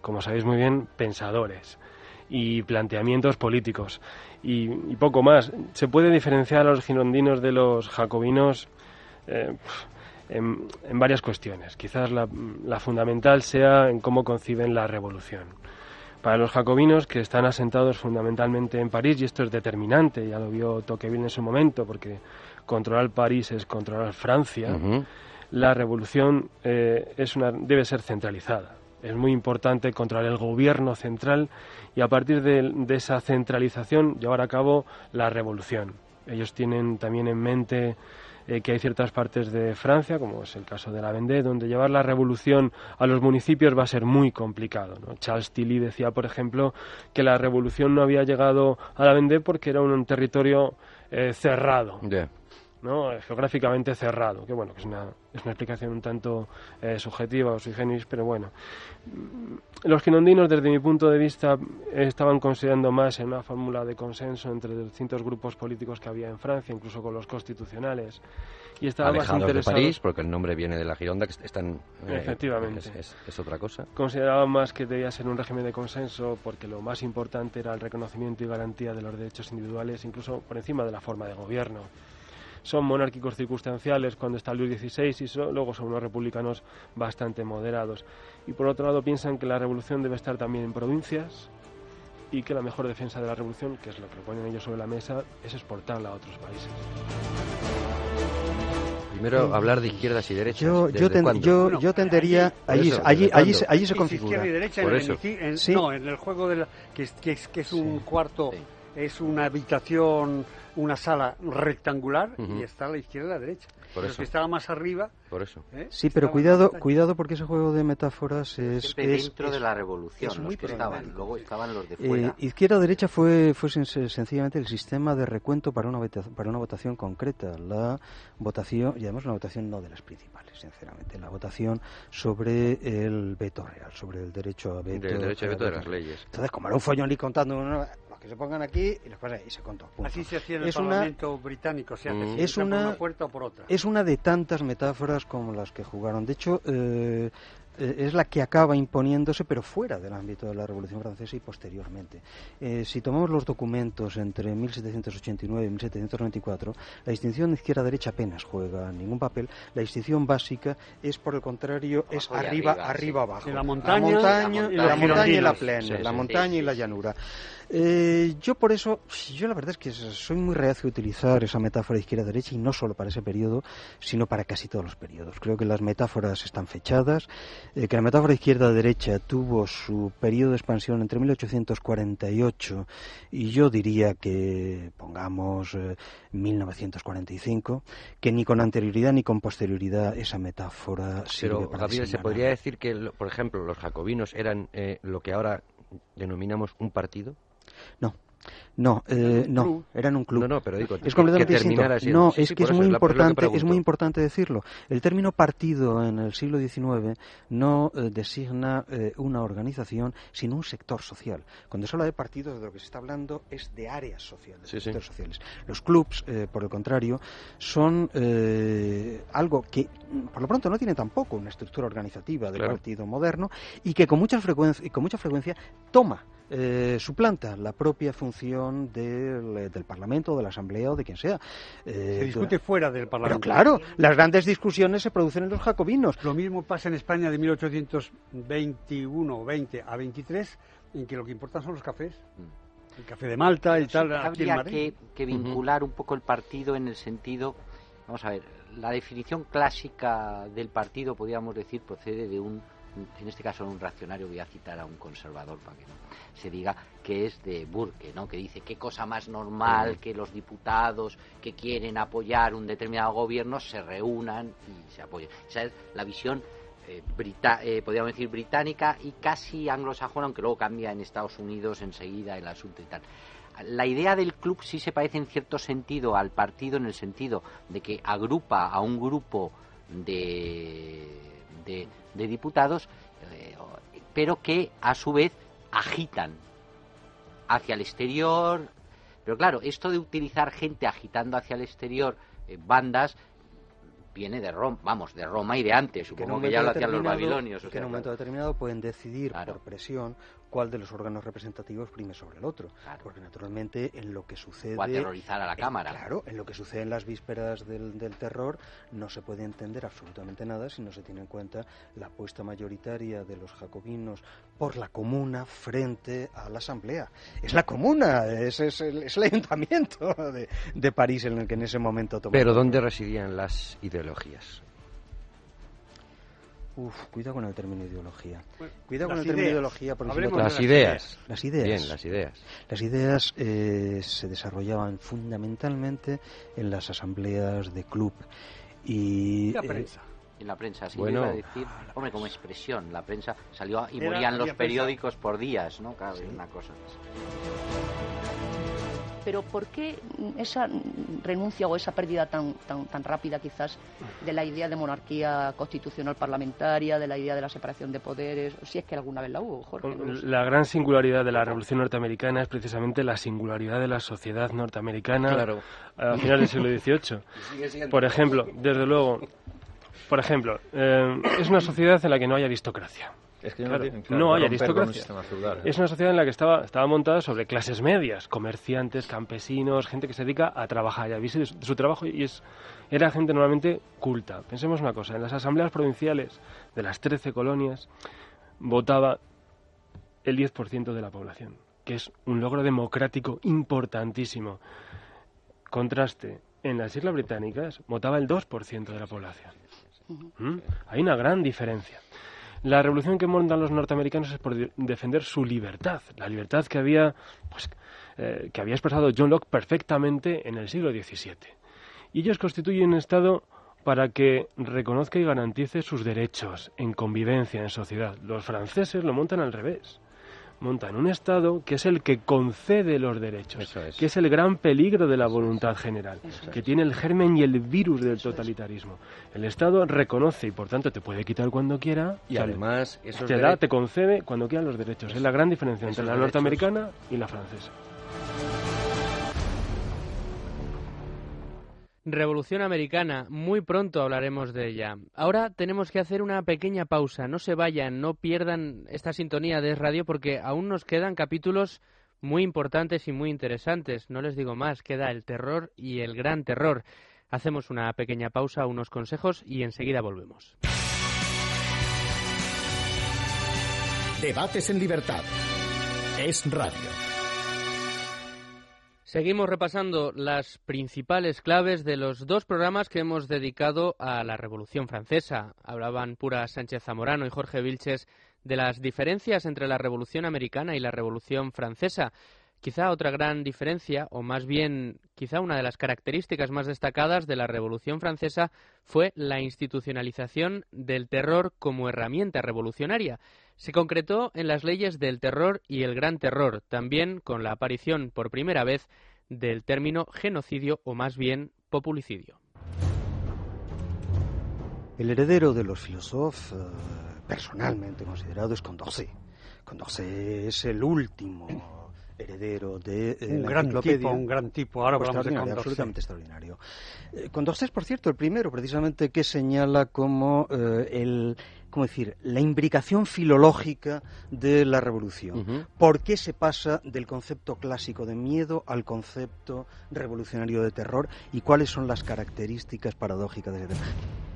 S7: como sabéis muy bien, pensadores y planteamientos políticos y, y poco más. Se puede diferenciar a los girondinos de los jacobinos eh, en, varias cuestiones. Quizás la, fundamental sea en cómo conciben la revolución. Para los jacobinos, que están asentados fundamentalmente en París, y esto es determinante, ya lo vio Tocqueville en su momento, porque controlar París es controlar Francia, la revolución eh, es una, debe ser centralizada. Es muy importante controlar el gobierno central y a partir de, de esa centralización llevar a cabo la revolución. Ellos tienen también en mente eh, que hay ciertas partes de Francia, como es el caso de la Vendée, donde llevar la revolución a los municipios va a ser muy complicado. Charles Tilly decía, por ejemplo, que la revolución no había llegado a la Vendée porque era un, territorio eh, cerrado. ¿No? geográficamente cerrado, que bueno, que es una, es una explicación un tanto eh, subjetiva o sui generis, pero bueno. Los quinondinos, desde mi punto de vista, estaban considerando más en una fórmula de consenso entre distintos grupos políticos que había en Francia, incluso con los constitucionales, y estaban más interesados...
S3: de París, porque el nombre viene de la Gironda, que están...
S7: Eh, Efectivamente.
S3: Es, es, otra cosa.
S7: Consideraban más que debía ser un régimen de consenso, porque lo más importante era el reconocimiento y garantía de los derechos individuales, incluso por encima de la forma de gobierno son monárquicos circunstanciales cuando está Luis XVI y luego son unos republicanos bastante moderados. Y por otro lado piensan que la revolución debe estar también en provincias y que la mejor defensa de la revolución, que es lo que ponen ellos sobre la mesa, es exportarla a otros países.
S3: Primero hablar de izquierdas y derechas.
S4: Yo, yo, yo, tendería. allí, allí, allí, allí, se configura.
S5: Izquierda y derecha en el, No, en el juego de la, que, es, que, es, que es un cuarto, es una habitación una sala rectangular y está a la izquierda y a la derecha. Por eso. que estaba más arriba.
S3: Por eso.
S4: ¿eh? Sí, pero cuidado, cuidado porque ese juego de metáforas es.
S6: dentro de la revolución, los que estaban. Luego estaban los de eh, fuera.
S4: Izquierda-derecha fue, fue sencillamente el sistema de recuento para una, para una votación concreta. La votación, y además una votación no de las principales, sinceramente. La votación sobre el veto real, sobre el derecho a veto.
S3: El derecho a veto de las leyes.
S4: Entonces, como era un follón y contando. Una, que se pongan aquí y los pasan y se contó.
S5: Así se hacía en el Parlamento británico, se hace
S4: mm. es una, por una puerta o por otra. Es una de tantas metáforas como las que jugaron. De hecho, eh, es la que acaba imponiéndose, pero fuera del ámbito de la Revolución Francesa y posteriormente. Eh, si tomamos los documentos entre 1789 y 1794, la distinción izquierda-derecha apenas juega ningún papel. La distinción básica es, por el contrario, es arriba, arriba, abajo.
S5: la montaña,
S4: la montaña, la, montaña y la plena, la montaña y la llanura. Eh, yo por eso, yo la verdad es que soy muy reacio a utilizar esa metáfora izquierda-derecha y no solo para ese periodo, sino para casi todos los periodos. Creo que las metáforas están fechadas, eh, que la metáfora izquierda-derecha tuvo su periodo de expansión entre 1848 y yo diría que, pongamos, 1945, eh, que ni con anterioridad ni con posterioridad esa metáfora sirve
S3: Pero,
S4: para
S3: ¿se podría decir que, por ejemplo, los jacobinos eran lo que ahora denominamos un partido?
S4: No. No, eh, no, eran un club.
S3: No, no, pero digo,
S4: es completamente distinto. No, es que es muy importante, es muy importante decirlo. El término partido en el siglo XIX no eh, designa eh, una organización, sino un sector social. Cuando se habla de partidos, de lo que se está hablando es de áreas sociales, sectores sociales. Los clubs, por el contrario, son algo que, por lo pronto, no tiene tampoco una estructura organizativa del partido moderno y que con mucha frecuencia, y con mucha frecuencia toma eh, suplanta la propia función del, eh, del, Parlamento, de la Asamblea o de quien sea.
S5: Eh, se discute fuera del Parlamento.
S4: Pero claro, las grandes discusiones se producen en los jacobinos.
S5: Lo mismo pasa en España de 1821 o 20 a 23, en que lo que importan son los cafés. El café de Malta y tal.
S6: Habría que, vincular un poco el partido en el sentido, vamos a ver, la definición clásica del partido, podríamos decir, procede de un, en este caso un reaccionario, voy a citar a un conservador para que no se diga, que es de Burke, ¿no? que dice qué cosa más normal que los diputados que quieren apoyar un determinado gobierno se reúnan y se apoyen. Esa es la visión eh, eh, podríamos decir británica y casi anglosajona, aunque luego cambia en Estados Unidos enseguida el asunto y tal la idea del club sí se parece en cierto sentido al partido en el sentido de que agrupa a un grupo de, de, diputados, eh, pero que a su vez agitan hacia el exterior. Pero claro, esto de utilizar gente agitando hacia el exterior eh, bandas viene de Roma, vamos, de Roma y de antes, supongo que, ya lo hacían los babilonios.
S4: que en un momento determinado pueden decidir por presión cuál de los órganos representativos prime sobre el otro. Porque naturalmente en lo que sucede...
S6: O aterrorizar a la Cámara.
S4: Claro, en lo que sucede en las vísperas del, del, terror no se puede entender absolutamente nada si no se tiene en cuenta la apuesta mayoritaria de los jacobinos por la comuna frente a la asamblea. Es la comuna, es, es, el, es el, ayuntamiento de, de, París en el que en ese momento tomó.
S3: Pero ¿dónde residían las ideologías?
S4: Uf, cuidado con el término ideología. cuidado con el término ideología
S3: porque las, ideas.
S4: las ideas.
S3: Bien, las ideas.
S4: Las ideas eh, se desarrollaban fundamentalmente en las asambleas de club y
S5: la prensa.
S6: En la prensa, sí, bueno, iba a decir, hombre, como expresión, la prensa salió y morían los periódicos por días, ¿no? Claro, una cosa
S9: pero ¿por qué esa renuncia o esa pérdida tan, tan, tan rápida quizás de la idea de monarquía constitucional parlamentaria, de la idea de la separación de poderes, si es que alguna vez la hubo, Jorge?
S7: La gran singularidad de la Revolución Norteamericana es precisamente la singularidad de la sociedad norteamericana a finales del siglo XVIII. [laughs] Por ejemplo, desde luego, por ejemplo, eh, es una sociedad en la que no hay aristocracia.
S8: Es que
S7: no, hay aristocracia. Es una sociedad en la que estaba, estaba montada sobre clases medias, comerciantes, campesinos, gente que se dedica a trabajar y a vivir de su, trabajo y es, era gente normalmente culta. Pensemos una cosa, en las asambleas provinciales de las 13 colonias votaba el 10% de la población, que es un logro democrático importantísimo. Contraste, en las Islas Británicas votaba el 2% de la población. ¿Mm? Hay una gran diferencia. La revolución que montan los norteamericanos es por defender su libertad, la libertad que había, pues, eh, que había expresado John Locke perfectamente en el siglo XVII. Y ellos constituyen un Estado para que reconozca y garantice sus derechos en convivencia, en sociedad. Los franceses lo montan al revés montan un Estado que es el que concede los derechos, que es el gran peligro de la voluntad general, que tiene el germen y el virus del totalitarismo. El Estado reconoce y por tanto te puede quitar cuando quiera
S3: y además
S7: te da, te concede cuando quiera los derechos. Es la gran diferencia entre la norteamericana y la francesa.
S2: Revolución Americana, muy pronto hablaremos de ella. Ahora tenemos que hacer una pequeña pausa, no se vayan, no pierdan esta sintonía de radio porque aún nos quedan capítulos muy importantes y muy interesantes. No les digo más, queda el terror y el gran terror. Hacemos una pequeña pausa, unos consejos y enseguida volvemos.
S1: Debates en libertad. Es radio.
S2: Seguimos repasando las principales claves de los dos programas que hemos dedicado a la Revolución Francesa. Hablaban Pura Sánchez Zamorano y Jorge Vilches de las diferencias entre la Revolución Americana y la Revolución Francesa. Quizá otra gran diferencia, o más bien quizá una de las características más destacadas de la Revolución Francesa fue la institucionalización del terror como herramienta revolucionaria se concretó en las leyes del terror y el gran terror, también con la aparición por primera vez del término genocidio o más bien populicidio.
S4: El heredero de los filósofos, eh, personalmente considerado, es Condorcet. Condorcet es el último heredero de
S5: eh, un gran tipo, un gran tipo. Ahora hablamos de Condorcet.
S4: absolutamente extraordinario. Eh, Condorcet por cierto, el primero, precisamente, que señala como eh, el ¿cómo decir? la imbricación filológica de la revolución. ¿Por qué se pasa del concepto clásico de miedo al concepto revolucionario de terror y cuáles son las características paradójicas de ese
S11: Eh,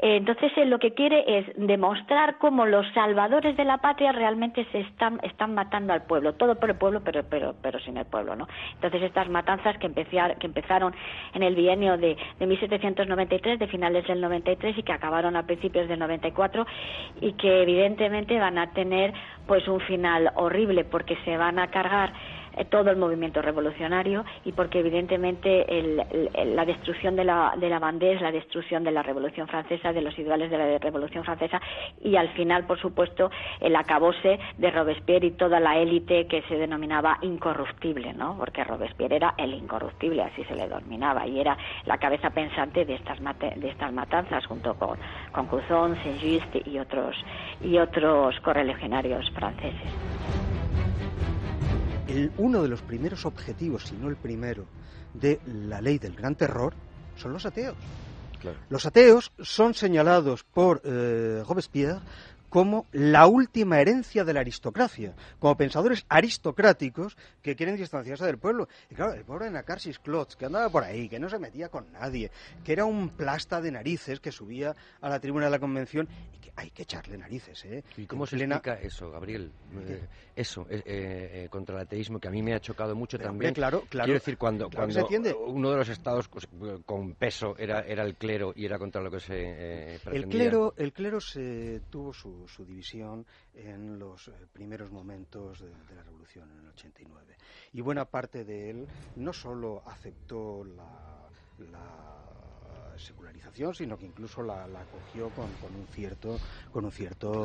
S11: entonces él lo que quiere es demostrar cómo los salvadores de la patria realmente se están, están matando al pueblo, todo por el pueblo, pero, pero, pero sin el pueblo, ¿no? Entonces estas matanzas que, que empezaron en el bienio de, de 1793, de finales del 93 y que acabaron a principios del 94 y que evidentemente van a tener pues un final horrible porque se van a cargar eh, todo el movimiento revolucionario y porque evidentemente la destrucción de la, de la bandera es la destrucción de la Revolución Francesa, de los ideales de la Revolución Francesa y al final, por supuesto, el acabose de Robespierre y toda la élite que se denominaba incorruptible, ¿no? Porque Robespierre era el incorruptible, así se le denominaba y era la cabeza pensante de estas, de estas matanzas junto con, con Couthon, Saint-Just y otros, y otros correligionarios franceses
S4: uno de los primeros objetivos, si no el primero, de la ley del gran terror son los ateos. Los ateos son señalados por eh, Robespierre como la última herencia de la aristocracia, como pensadores aristocráticos que quieren distanciarse del pueblo. Y claro, el pobre Nacarsis Klotz, que andaba por ahí, que no se metía con nadie, que era un plasta de narices que subía a la tribuna de la convención y que hay que echarle narices, ¿eh?
S3: ¿Y cómo se explica eso, Gabriel? Eh, eso, eh, eh, contra el ateísmo, que a mí me ha chocado mucho también.
S4: claro, claro.
S3: Quiero decir, cuando, cuando uno de los estados pues, con peso era, era el clero y era contra lo que se pretendía.
S4: El clero, el clero se tuvo su su, división en los eh, primeros momentos de, la revolución, en el 89. Y buena parte de él no solo aceptó la secularización, sino que incluso la, la acogió con, con, un cierto con un cierto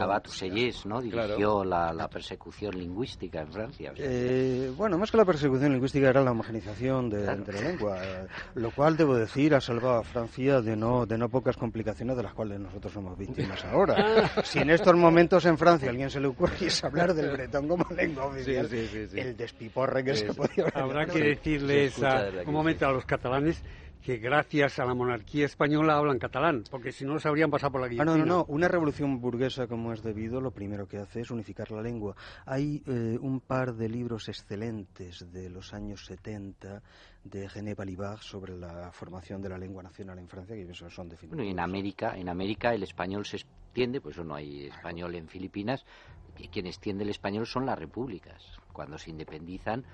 S6: ¿no? Dirigió la, persecución lingüística en Francia.
S4: Eh, bueno, más que la persecución lingüística era la homogenización de, la lengua, eh, lo cual debo decir ha salvado a Francia de no de no pocas complicaciones de las cuales nosotros somos víctimas [laughs] ahora. si en estos momentos en Francia alguien se le ocurre hablar del bretón como lengua oficial, el despiporre que se podía
S5: Habrá que decirles un momento a los catalanes que gracias a la monarquía española hablan catalán, porque si no se habrían pasado por la guillotina.
S4: Ah, no, no, no. Una revolución burguesa como es debido, lo primero que hace es unificar la lengua. Hay eh, un par de libros excelentes de los años 70 de Gené Balibar sobre la formación de la lengua nacional en Francia, que son definitivos.
S6: Bueno, y en América, en América el español se extiende, pues no hay español en Filipinas, y quien extiende el español son las repúblicas. Cuando se independizan,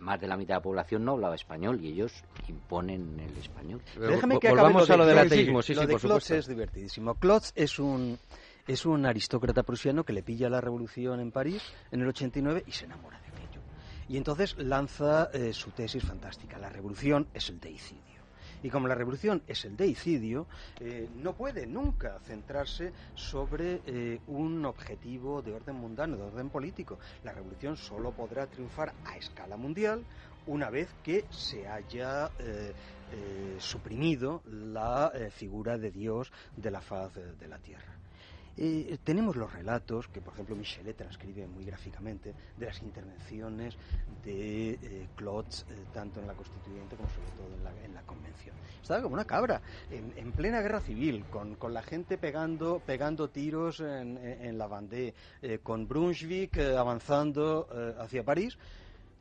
S6: más de la mitad de la población no hablaba español y ellos imponen el español.
S4: Déjame que Volvamos a lo del ateísmo, sí, sí, por Klotz es divertidísimo. Klotz es un es un aristócrata prusiano que le pilla la revolución en París en el 89 y se enamora de aquello. Y entonces lanza eh, su tesis fantástica. La revolución es el deicidio. Y como la revolución es el deicidio, eh, no puede nunca centrarse sobre eh, un objetivo de orden mundano, de orden político. La revolución solo podrá triunfar a escala mundial una vez que se haya eh, suprimido la figura de Dios de la faz de la tierra. Eh, tenemos los relatos que, por ejemplo, Michelet transcribe muy gráficamente de las intervenciones de eh, eh, tanto en la Constituyente como sobre todo en la, en la Convención. Estaba como una cabra, en, plena guerra civil, con, la gente pegando, pegando tiros en, la Vendée, con Brunswick avanzando hacia París.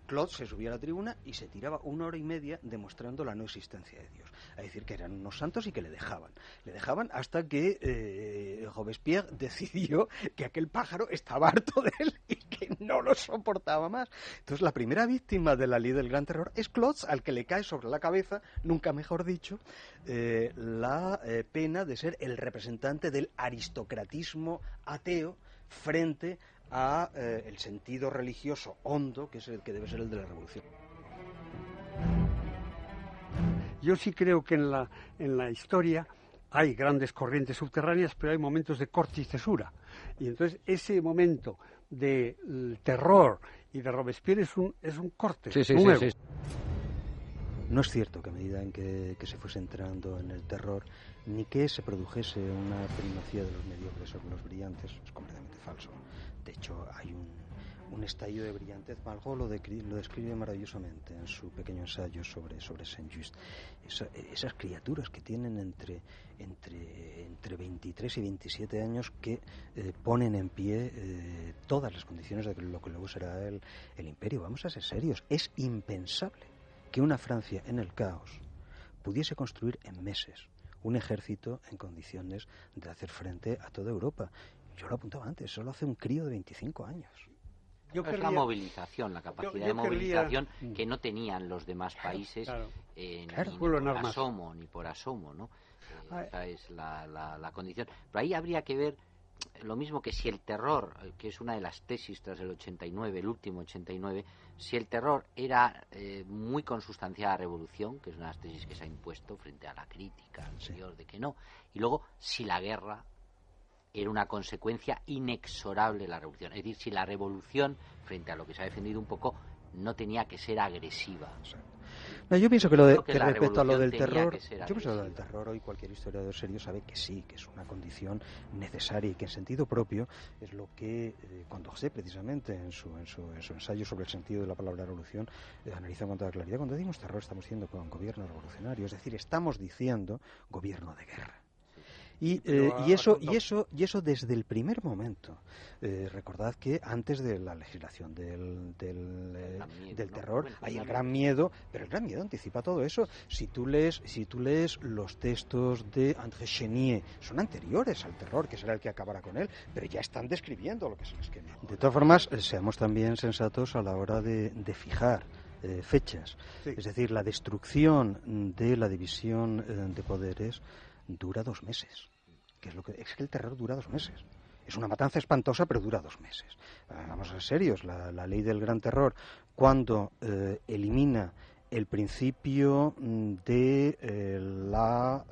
S4: Claude se subía a la tribuna y se tiraba una hora y media demostrando la no existencia de Dios. A decir que eran unos santos y que le dejaban. Le dejaban hasta que eh, Robespierre [laughs] decidió que aquel pájaro estaba harto de él y que no lo soportaba más. Entonces la primera víctima de la ley del gran terror es Claude, al que le cae sobre la cabeza, nunca mejor dicho, eh, la eh, pena de ser el representante del aristocratismo ateo frente a el sentido religioso hondo que es el que debe ser el de la revolución.
S5: Yo sí creo que en la, en la historia hay grandes corrientes subterráneas, pero hay momentos de corte y cesura. Y entonces ese momento del terror y de Robespierre es un, es un corte.
S4: Sí, sí, sí, no es cierto que a medida en que, que, se fuese entrando en el terror, ni que se produjese una primacía de los mediocres sobre los brillantes, es completamente falso. De hecho, hay un, un estallido de brillantez. Margot lo, lo, describe maravillosamente en su pequeño ensayo sobre, Saint-Just. esas criaturas que tienen entre, entre, entre 23 y 27 años que eh, ponen en pie eh, todas las condiciones de lo que luego será el, el imperio. Vamos a ser serios. Es impensable que una Francia en el caos pudiese construir en meses un ejército en condiciones de hacer frente a toda Europa. Yo lo apuntaba antes, solo hace un crío de 25 años.
S6: Es la movilización, la capacidad de movilización que no tenían los demás países ni por asomo, ni por asomo, ¿no? Eh, esa es la, la, condición. Pero ahí habría que ver lo mismo que si el terror, eh, que es una de las tesis tras el 89, el último 89, si el terror era eh, muy consustanciada a revolución, que es una de las tesis que se ha impuesto frente a la crítica anterior de que no, y luego si la guerra era una consecuencia inexorable de la revolución. Es decir, si la revolución, frente a lo que se ha defendido un poco, no tenía que ser agresiva.
S4: No, yo pienso que, lo de, que, respecto a lo del terror, yo pienso que lo del terror hoy cualquier historiador serio sabe que sí, que es una condición necesaria y que en sentido propio es lo que eh, Condorcet precisamente en su, en, su, en su, ensayo sobre el sentido de la palabra revolución eh, analiza con toda claridad. Cuando decimos terror estamos diciendo con gobierno revolucionario, es decir, estamos diciendo gobierno de guerra. Y, eh, y, eso, y, eso, y eso desde el primer momento. Eh, recordad que antes de la legislación del, del, eh, terror hay el gran miedo, pero el gran miedo anticipa todo eso. Si tú lees, si tú lees los textos de André Chenier, son anteriores al terror, que será el que acabará con él, pero ya están describiendo lo que es el esquema. De todas formas, seamos también sensatos a la hora de, fijar fechas. Es decir, la destrucción de la división de poderes dura dos meses. Que es, lo que, es que el terror dura dos meses. Es una matanza espantosa, pero dura dos meses. Ah, vamos a ser serios. La, ley del gran terror, cuando eh, elimina el principio mm, de eh, la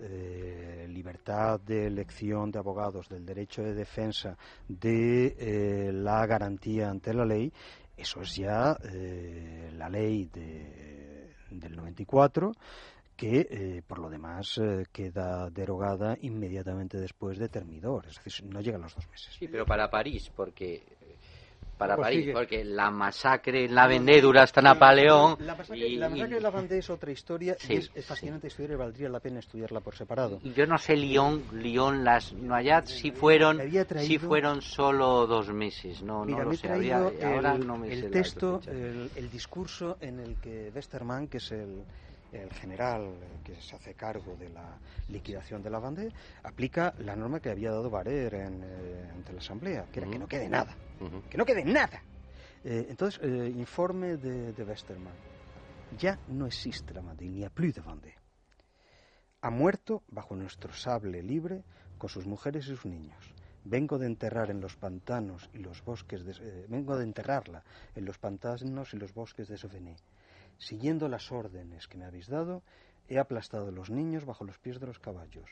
S4: eh, libertad de elección de abogados, del derecho de defensa, de la garantía ante la ley, eso es ya la ley de, del 94 que eh, por lo demás eh, queda derogada inmediatamente después de Termidor, es decir, no llegan los dos meses.
S6: Sí, pero para París, porque para París, porque la masacre en la Vendée dura hasta Napoleón.
S4: La masacre, la masacre de la Vendée es otra historia es, fascinante estudiar y valdría la pena estudiarla por separado.
S6: Yo no sé Lyon, Lyon las Noyades si fueron si fueron solo dos meses, no, no lo sé. ahora no me
S4: el texto, el, el discurso en el que Westermann, que es el el general que se hace cargo de la liquidación de la Vendée aplica la norma que había dado Barer en, eh, ante la Asamblea, que era que no quede nada, que no quede nada. Eh, entonces, eh, informe de, de, Westermann. Ya no existe la Vendée, ni a plus de Vendée. Ha muerto bajo nuestro sable libre con sus mujeres y sus niños. Vengo de enterrar en los pantanos y los bosques de, vengo de enterrarla en los pantanos y los bosques de Sauvigny Siguiendo las órdenes que me habéis dado, he aplastado a los niños bajo los pies de los caballos.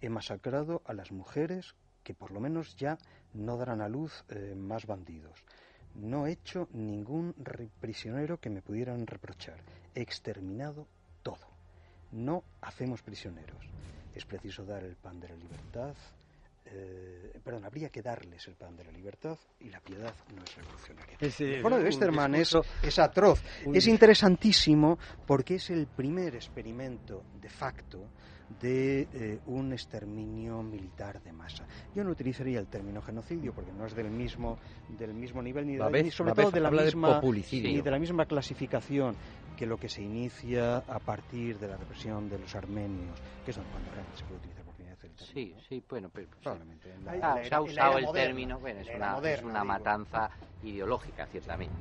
S4: He masacrado a las mujeres que por lo menos ya no darán a luz eh, más bandidos. No he hecho ningún prisionero que me pudieran reprochar. He exterminado todo. No hacemos prisioneros. Es preciso dar el pan de la libertad eh, perdón, habría que darles el pan de la libertad y la piedad no es revolucionaria. el bueno de Westermann es, atroz. Es interesantísimo porque es el primer experimento de facto de eh, un exterminio militar de masa. Yo no utilizaría el término genocidio porque no es del mismo del mismo nivel ni, de, sobre todo de la misma ni de la misma clasificación que lo que se inicia a partir de la represión de los armenios, que es cuando realmente se puede utilizar
S6: Sí, sí, bueno, pero, probablemente. Ah, se ha usado el término, bueno, es una, es una matanza ideológica, ciertamente.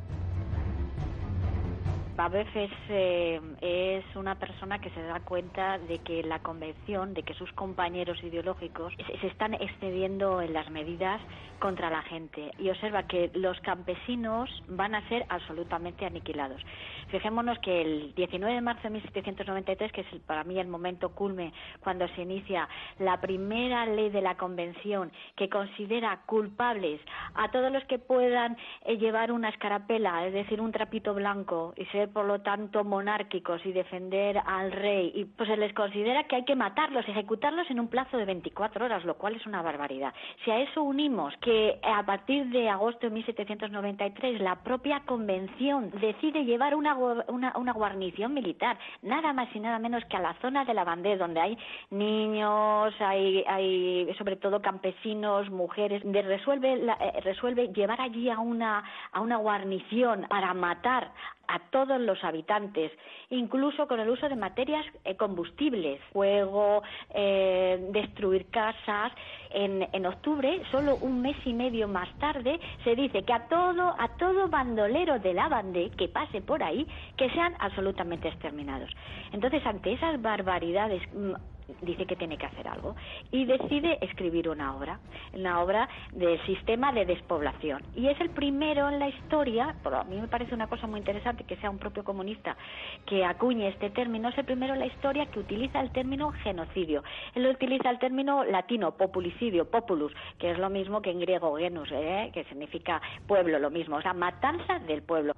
S11: Babef es, eh, es una persona que se da cuenta de que la convención, de que sus compañeros ideológicos se, están excediendo en las medidas contra la gente y observa que los campesinos van a ser absolutamente aniquilados. Fijémonos que el 19 de marzo de 1793, que es para mí el momento culme cuando se inicia la primera ley de la Convención que considera culpables a todos los que puedan eh, llevar una escarapela, es decir, un trapito blanco y ser por lo tanto monárquicos y defender al rey, y pues se les considera que hay que matarlos, ejecutarlos en un plazo de 24 horas, lo cual es una barbaridad. Si a eso unimos que a partir de agosto de 1793 la propia convención decide llevar una, una, guarnición militar, nada más y nada menos que a la zona de la bandera, donde hay niños, hay, hay sobre todo campesinos, mujeres, de resuelve, eh, resuelve llevar allí a una, a una guarnición para matar a todos los habitantes, incluso con el uso de materias eh, combustibles, fuego, eh, destruir casas. En, en, octubre, solo un mes y medio más tarde, se dice que a todo, a todo bandolero de la bande que pase por ahí, que sean absolutamente exterminados. Entonces, ante esas barbaridades mm, dice que tiene que hacer algo y decide escribir una obra, una obra del sistema de despoblación. Y es el primero en la historia, pero a mí me parece una cosa muy interesante que sea un propio comunista que acuñe este término, es el primero en la historia que utiliza el término genocidio. Él utiliza el término latino, populicidio, populus, que es lo mismo que en griego genus, ¿eh? que significa pueblo, lo mismo, o sea, matanza del pueblo.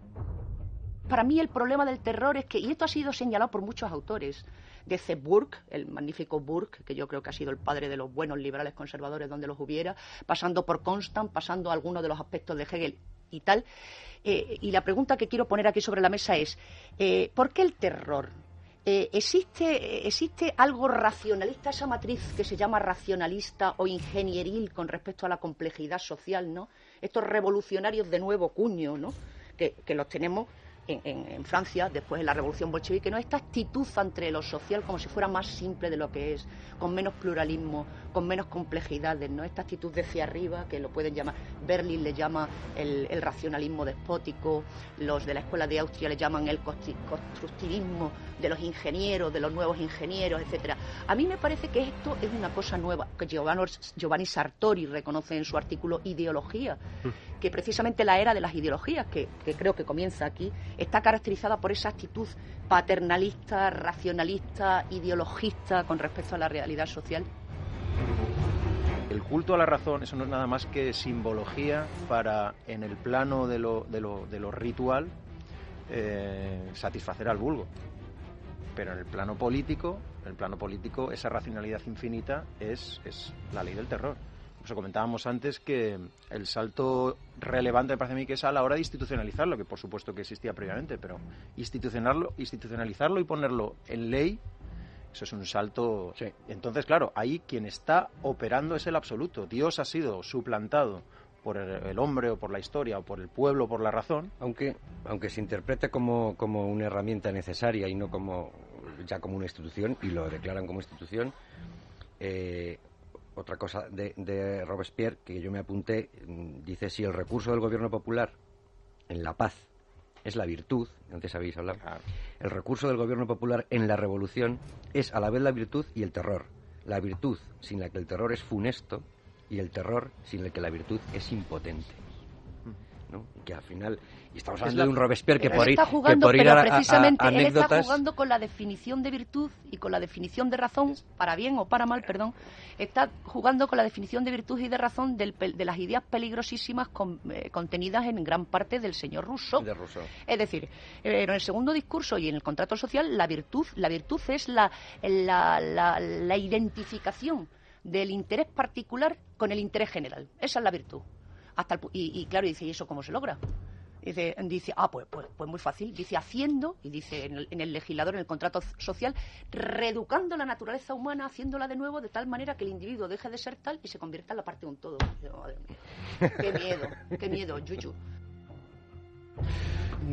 S9: Para mí el problema del terror es que, y esto ha sido señalado por muchos autores, desde Burke, el magnífico Burke, que yo creo que ha sido el padre de los buenos liberales conservadores donde los hubiera, pasando por Constant, pasando algunos de los aspectos de Hegel y tal. Eh, y la pregunta que quiero poner aquí sobre la mesa es, eh, ¿por qué el terror? Eh, ¿existe, ¿Existe algo racionalista, esa matriz que se llama racionalista o ingenieril con respecto a la complejidad social, ¿no? Estos revolucionarios de nuevo cuño, ¿no? Que los tenemos en, Francia, después de la revolución bolchevique, ¿no? esta actitud ante lo social como si fuera más simple de lo que es, con menos pluralismo, con menos complejidades, ¿no? esta actitud de hacia arriba, que lo pueden llamar, Berlín le llama el, racionalismo despótico, los de la Escuela de Austria le llaman el constructivismo de los ingenieros, de los nuevos ingenieros, etcétera. A mí me parece que esto es una cosa nueva, que Giovanni Sartori reconoce en su artículo Ideología, mm. que precisamente la era de las ideologías, que creo que comienza aquí, está caracterizada por esa actitud paternalista, racionalista, ideologista con respecto a la realidad social.
S8: El culto a la razón, eso no es nada más que simbología para, en el plano de lo, de ritual, eh, satisfacer al vulgo. Pero en el plano político, en el plano político, esa racionalidad infinita es la ley del terror pues comentábamos antes que el salto relevante me parece a mí que es a la hora de institucionalizarlo, que por supuesto que existía previamente, pero institucionarlo, institucionalizarlo y ponerlo en ley, eso es un salto. Entonces, claro, ahí quien está operando es el absoluto. Dios ha sido suplantado por el, hombre o por la historia o por el pueblo o por la razón.
S3: Aunque, aunque se interprete como, como una herramienta necesaria y no como ya como una institución, y lo declaran como institución, eh, otra cosa de, Robespierre que yo me apunté, mm, dice si el recurso del gobierno popular en la paz es la virtud, antes habéis hablado, el recurso del gobierno popular en la revolución es a la vez la virtud y el terror. La virtud sin la que el terror es funesto y el terror sin el que la virtud es impotente. ¿no? que al final y estamos hablando de un Robespierre que por, ir,
S9: jugando,
S3: que por ir
S9: a, precisamente él está jugando con la definición de virtud y con la definición de razón para bien o para mal perdón está jugando con la definición de virtud y de razón del, de las ideas peligrosísimas eh, contenidas en gran parte del señor Rousseau. es decir eh, en el segundo discurso y en el contrato social la virtud la virtud es la, la, la, la identificación del interés particular con el interés general esa es la virtud hasta y, claro, dice, ¿y eso cómo se logra? Dice, dice ah, pues, pues, pues muy fácil. Dice, haciendo, y dice en el, en el, legislador, en el contrato social, reeducando la naturaleza humana, haciéndola de nuevo de tal manera que el individuo deje de ser tal y se convierta en la parte de un todo. qué miedo, qué miedo, yuyu.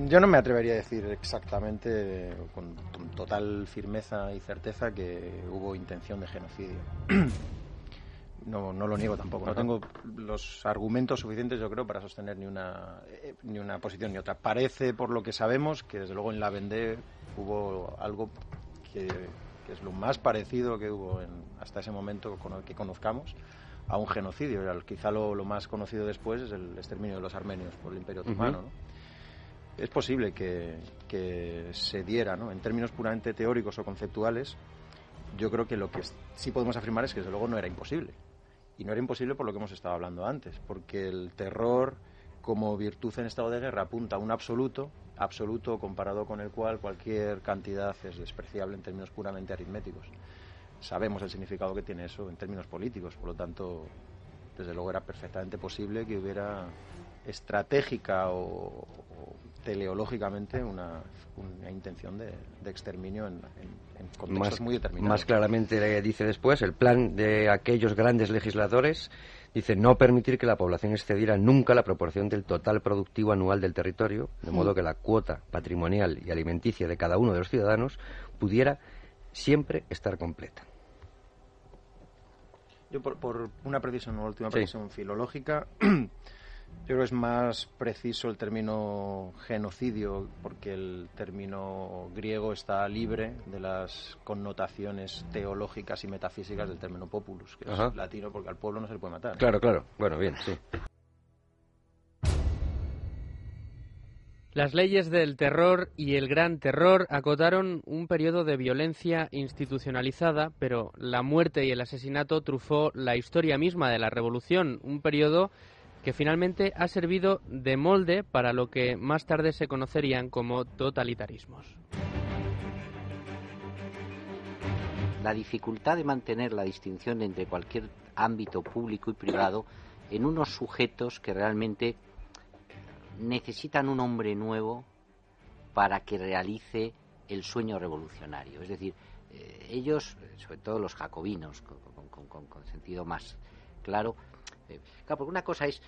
S8: Yo no me atrevería a decir exactamente, con total firmeza y certeza, que hubo intención de genocidio. No, no lo niego tampoco. No tengo los argumentos suficientes, yo creo, para sostener ni una, eh, ni una posición ni otra. Parece, por lo que sabemos, que desde luego en la Vendée hubo algo que, es lo más parecido que hubo en, hasta ese momento con el que conozcamos a un genocidio. Quizá lo, más conocido después es el exterminio de los armenios por el Imperio Otomano. Es posible que, que se diera, ¿no? en términos puramente teóricos o conceptuales, yo creo que lo que sí podemos afirmar es que desde luego no era imposible. Y no era imposible por lo que hemos estado hablando antes, porque el terror como virtud en estado de guerra apunta a un absoluto, absoluto comparado con el cual cualquier cantidad es despreciable en términos puramente aritméticos. Sabemos el significado que tiene eso en términos políticos, por lo tanto, desde luego era perfectamente posible que hubiera estratégica o, teleológicamente una, intención de, exterminio en, contextos muy determinados.
S3: Más claramente dice después, el plan de aquellos grandes legisladores Dice, no permitir que la población excediera nunca la proporción del total productivo anual del territorio, de modo que la cuota patrimonial y alimenticia de cada uno de los ciudadanos pudiera siempre estar completa.
S8: Yo por, por una precisión, una última precisión filológica, [clears throat] yo creo que es más preciso el término genocidio porque el término griego está libre de las connotaciones teológicas y metafísicas del término populus, que es latino porque al pueblo no se le puede matar.
S3: Claro, claro. Bueno, bien, sí.
S2: Las leyes del terror y el gran terror acotaron un periodo de violencia institucionalizada, pero la muerte y el asesinato trufó la historia misma de la revolución, un periodo que finalmente ha servido de molde para lo que más tarde se conocerían como totalitarismos.
S6: La dificultad de mantener la distinción entre cualquier ámbito público y privado en unos sujetos que realmente necesitan un hombre nuevo para que realice el sueño revolucionario. Es decir, eh, ellos, sobre todo los jacobinos, con, sentido más claro, eh, claro, porque una cosa es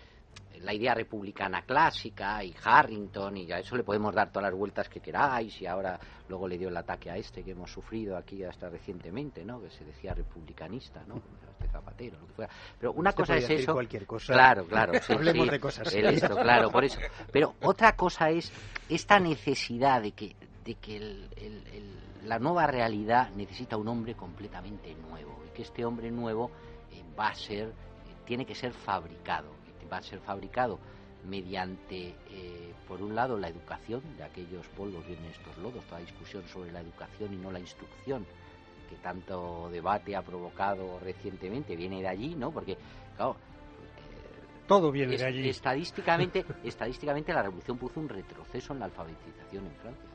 S6: la idea republicana clásica y Harrington y a eso le podemos dar todas las vueltas que queráis y ahora luego le dio el ataque a este que hemos sufrido aquí hasta recientemente, ¿no? Que se decía republicanista, ¿no? Este Zapatero, lo que fuera. Pero una cosa es eso.
S4: Cualquier cosa.
S6: Claro, claro. [laughs]
S4: Hablemos de cosas.
S6: claro, por eso. Pero otra cosa es esta necesidad de que de que la nueva realidad necesita un hombre completamente nuevo y que este hombre nuevo eh, va a ser eh, tiene que ser fabricado va a ser fabricado mediante, eh, por un lado, la educación, de aquellos polvos vienen estos lodos, toda discusión sobre la educación y no la instrucción, que tanto debate ha provocado recientemente, viene de allí, ¿no? Porque, claro,
S5: eh, todo viene de allí.
S6: Estadísticamente, [laughs] estadísticamente la revolución puso un retroceso en la alfabetización en Francia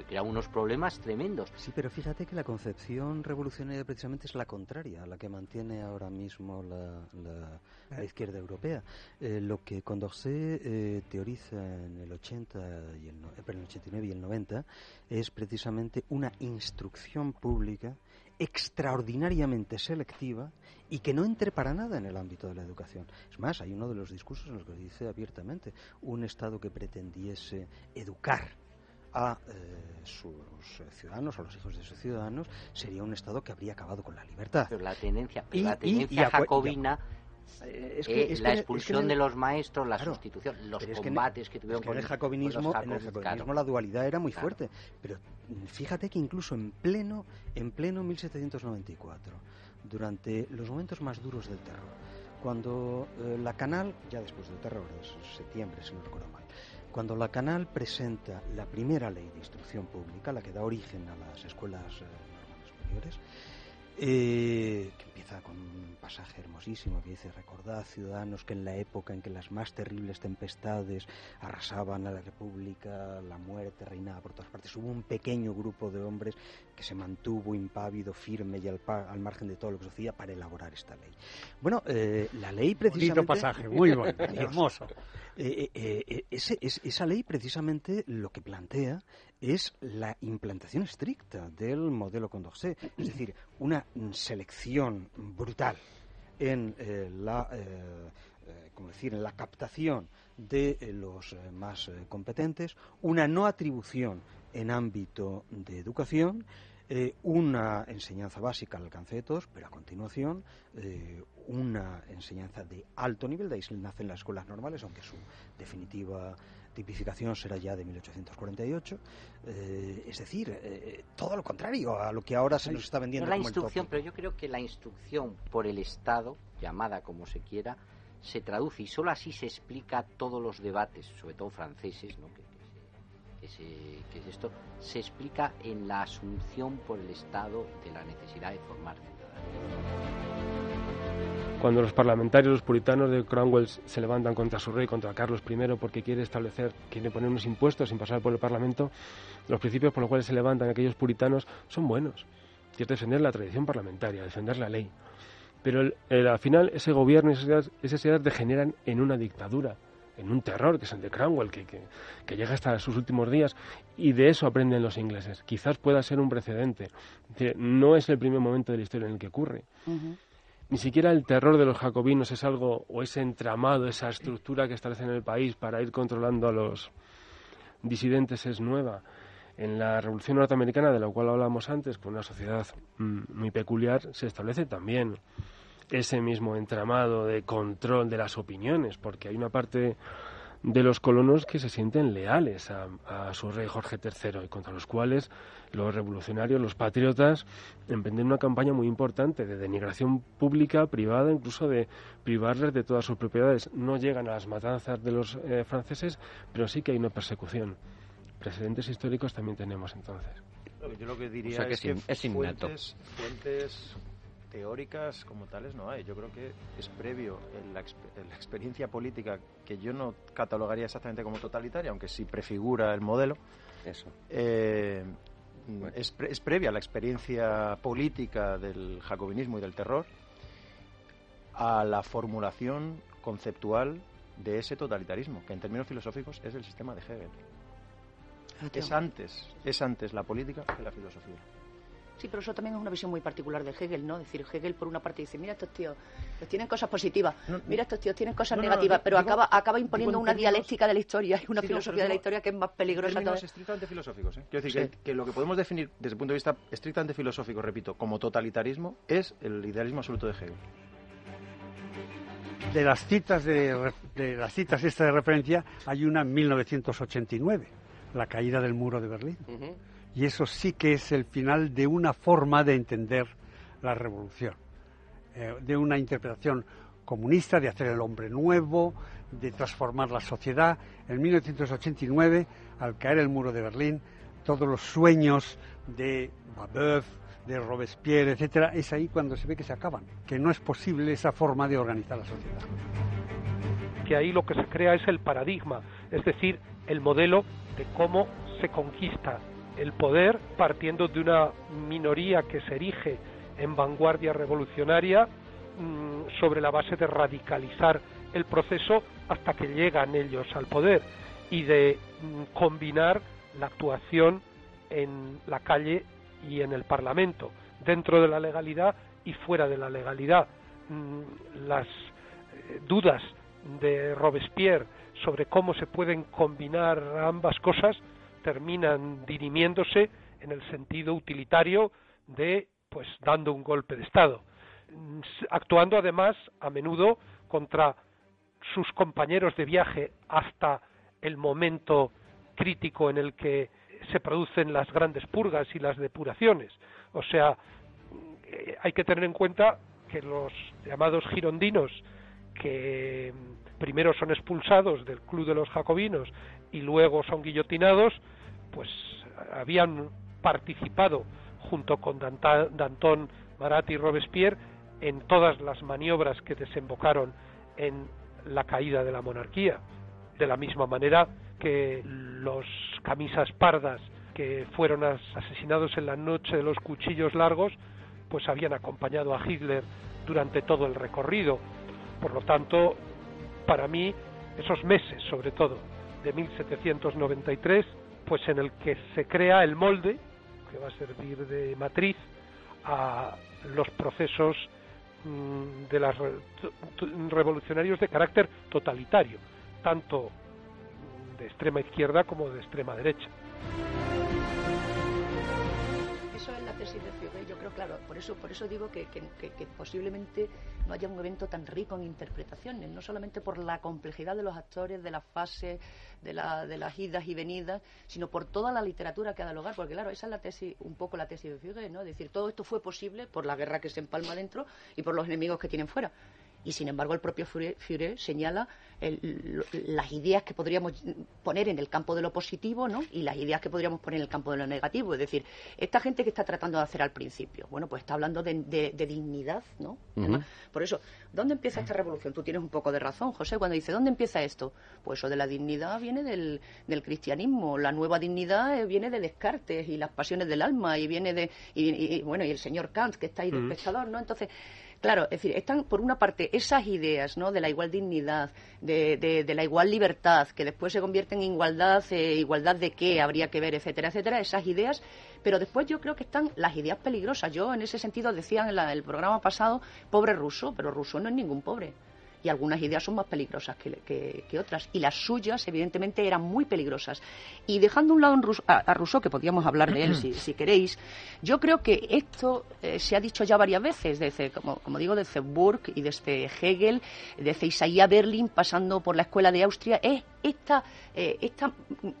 S6: pues crea unos problemas tremendos.
S4: Sí, pero fíjate que la concepción revolucionaria precisamente es la contraria a la que mantiene ahora mismo la, la, izquierda europea. Eh, lo que Condorcet eh, teoriza en el 80 y el, eh, el 89 y el 90 es precisamente una instrucción pública extraordinariamente selectiva y que no entre para nada en el ámbito de la educación. Es más, hay uno de los discursos en los que dice abiertamente un Estado que pretendiese educar a eh, sus ciudadanos, a los hijos de sus ciudadanos, sería un Estado que habría acabado con la libertad.
S6: Pero la tendencia, la tendencia jacobina eh, es que, la expulsión de los maestros, la sustitución, los combates que, tuvieron
S4: con, el jacobinismo, en el jacobinismo la dualidad era muy fuerte. Pero fíjate que incluso en pleno, en pleno 1794, durante los momentos más duros del terror, cuando eh, la Canal, ya después del terror, de septiembre, si no recuerdo mal, cuando la Canal presenta la primera ley de instrucción pública, la que da origen a las escuelas eh, normales superiores, eh, que empieza con un pasaje hermosísimo que dice, recordad ciudadanos que en la época en que las más terribles tempestades arrasaban a la República, la muerte reinaba por todas partes, hubo un pequeño grupo de hombres que se mantuvo impávido, firme y al, al margen de todo lo que se hacía para elaborar esta ley. Bueno, eh, la ley precisamente...
S5: pasaje, muy bueno, [laughs] hermoso.
S4: Eh, eh, esa ley precisamente lo que plantea es la implantación estricta del modelo Condorcet, es decir, una selección brutal en la decir, en la captación de los más competentes, una no atribución en ámbito de educación, una enseñanza básica al alcance de todos, pero a continuación una enseñanza de alto nivel, de ahí nacen las escuelas normales, aunque su definitiva tipificación será ya de 1848. Eh, es decir, eh, todo lo contrario a lo que ahora se nos está vendiendo.
S6: la instrucción, pero yo creo que la instrucción por el Estado, llamada como se quiera, se traduce y solo así se explica todos los debates, sobre todo franceses, ¿no? que, que es esto, se explica en la asunción por el Estado de la necesidad de formar ciudadanos.
S7: Cuando los parlamentarios, los puritanos de Cromwell se levantan contra su rey, contra Carlos I, porque quiere establecer, quiere poner unos impuestos sin pasar por el Parlamento, los principios por los cuales se levantan aquellos puritanos son buenos. Es defender la tradición parlamentaria, defender la ley. Pero al final ese gobierno y esas ideas, degeneran en una dictadura, en un terror, que es el de Cromwell, que, que, llega hasta sus últimos días, y de eso aprenden los ingleses. Quizás pueda ser un precedente. No es el primer momento de la historia en el que ocurre. Ni siquiera el terror de los jacobinos es algo, o ese entramado, esa estructura que establece en el país para ir controlando a los disidentes es nueva. En la Revolución Norteamericana, de la cual hablamos antes, con una sociedad mm, muy peculiar, se establece también ese mismo entramado de control de las opiniones, porque hay una parte de los colonos que se sienten leales a, su rey Jorge III y contra los cuales los revolucionarios, los patriotas, emprenden una campaña muy importante de denigración pública, privada, incluso de privarles de todas sus propiedades. No llegan a las matanzas de los eh, franceses, pero sí que hay una persecución. Precedentes históricos también tenemos entonces.
S8: Yo lo que diría es, que, es fuentes, fuentes teóricas como tales no hay. Yo creo que es previo en la, experiencia política que yo no catalogaría exactamente como totalitaria, aunque sí prefigura el modelo.
S3: Eso.
S8: Eh, es, es, previa la experiencia política del jacobinismo y del terror a la formulación conceptual de ese totalitarismo, que en términos filosóficos es el sistema de Hegel. Es antes, es antes la política que la filosofía.
S9: Sí, pero eso también es una visión muy particular de Hegel, ¿no? Es decir, Hegel por una parte dice, mira estos tíos, pues tienen cosas positivas, mira estos tíos tienen cosas negativas, pero acaba, acaba imponiendo una dialéctica de la historia y una filosofía de la historia que es más peligrosa.
S8: En estrictamente filosóficos, ¿eh? Quiero decir que, lo que podemos definir desde el punto de vista estrictamente filosófico, repito, como totalitarismo, es el idealismo absoluto de Hegel.
S5: De las citas de, las citas esta de referencia hay una en 1989, la caída del muro de Berlín. Y eso sí que es el final de una forma de entender la revolución, eh, de una interpretación comunista, de hacer el hombre nuevo, de transformar la sociedad. En 1989, al caer el muro de Berlín, todos los sueños de Babeuf, de Robespierre, etcétera, es ahí cuando se ve que se acaban, que no es posible esa forma de organizar la sociedad.
S10: Que ahí lo que se crea es el paradigma, es decir, el modelo de cómo se conquista el poder partiendo de una minoría que se erige en vanguardia revolucionaria mm, sobre la base de radicalizar el proceso hasta que llegan ellos al poder y de mm, combinar la actuación en la calle y en el Parlamento, dentro de la legalidad y fuera de la legalidad. Mm, las eh, dudas de Robespierre sobre cómo se pueden combinar ambas cosas terminan dirimiéndose en el sentido utilitario de pues dando un golpe de estado actuando además a menudo contra sus compañeros de viaje hasta el momento crítico en el que se producen las grandes purgas y las depuraciones. O sea, eh, hay que tener en cuenta que los llamados girondinos, que primero son expulsados del Club de los Jacobinos y luego son guillotinados, pues habían participado junto con Danton, Marat y Robespierre en todas las maniobras que desembocaron en la caída de la monarquía. De la misma manera que los camisas pardas que fueron asesinados en la noche de los cuchillos largos, pues habían acompañado a Hitler durante todo el recorrido. Por lo tanto, para mí, esos meses, sobre todo, de 1793, pues en el que se crea el molde que va a servir de matriz a los procesos mm, de las revolucionarios de carácter totalitario, tanto de extrema izquierda como de extrema derecha
S9: claro, por eso, por eso digo que, posiblemente no haya un evento tan rico en interpretaciones, no solamente por la complejidad de los actores, de las fases, de, las idas y venidas, sino por toda la literatura que ha dado lugar, porque claro, esa es la tesis, un poco la tesis de Figue, ¿no? Es decir, todo esto fue posible por la guerra que se empalma dentro y por los enemigos que tienen fuera y sin embargo el propio Führer señala las ideas que podríamos poner en el campo de lo positivo ¿no? y las ideas que podríamos poner en el campo de lo negativo. Es decir, esta gente que está tratando de hacer al principio, bueno, pues está hablando de, dignidad, ¿no? Por eso, ¿dónde empieza esta revolución? Tú tienes un poco de razón, José, cuando dice, ¿dónde empieza esto? Pues eso de la dignidad viene del, cristianismo, la nueva dignidad viene de Descartes y las pasiones del alma y viene de, y, bueno, y el señor Kant que está ahí de pescador, ¿no? Entonces, claro, es decir, están por una parte esas ideas, ¿no? De la igual dignidad, de, de, la igual libertad, que después se convierten en igualdad, eh, igualdad de qué habría que ver, etcétera, etcétera, esas ideas. Pero después yo creo que están las ideas peligrosas. Yo en ese sentido decía en el programa pasado, pobre ruso, pero ruso no es ningún pobre y algunas ideas son más peligrosas que, otras. Y las suyas, evidentemente, eran muy peligrosas. Y dejando a un lado a, Rousseau, que podríamos hablar de él si, queréis, yo creo que esto eh, se ha dicho ya varias veces, desde, como, como digo, desde Burke y desde Hegel, desde Isaiah Berlin, pasando por la Escuela de Austria, es esta, eh, esta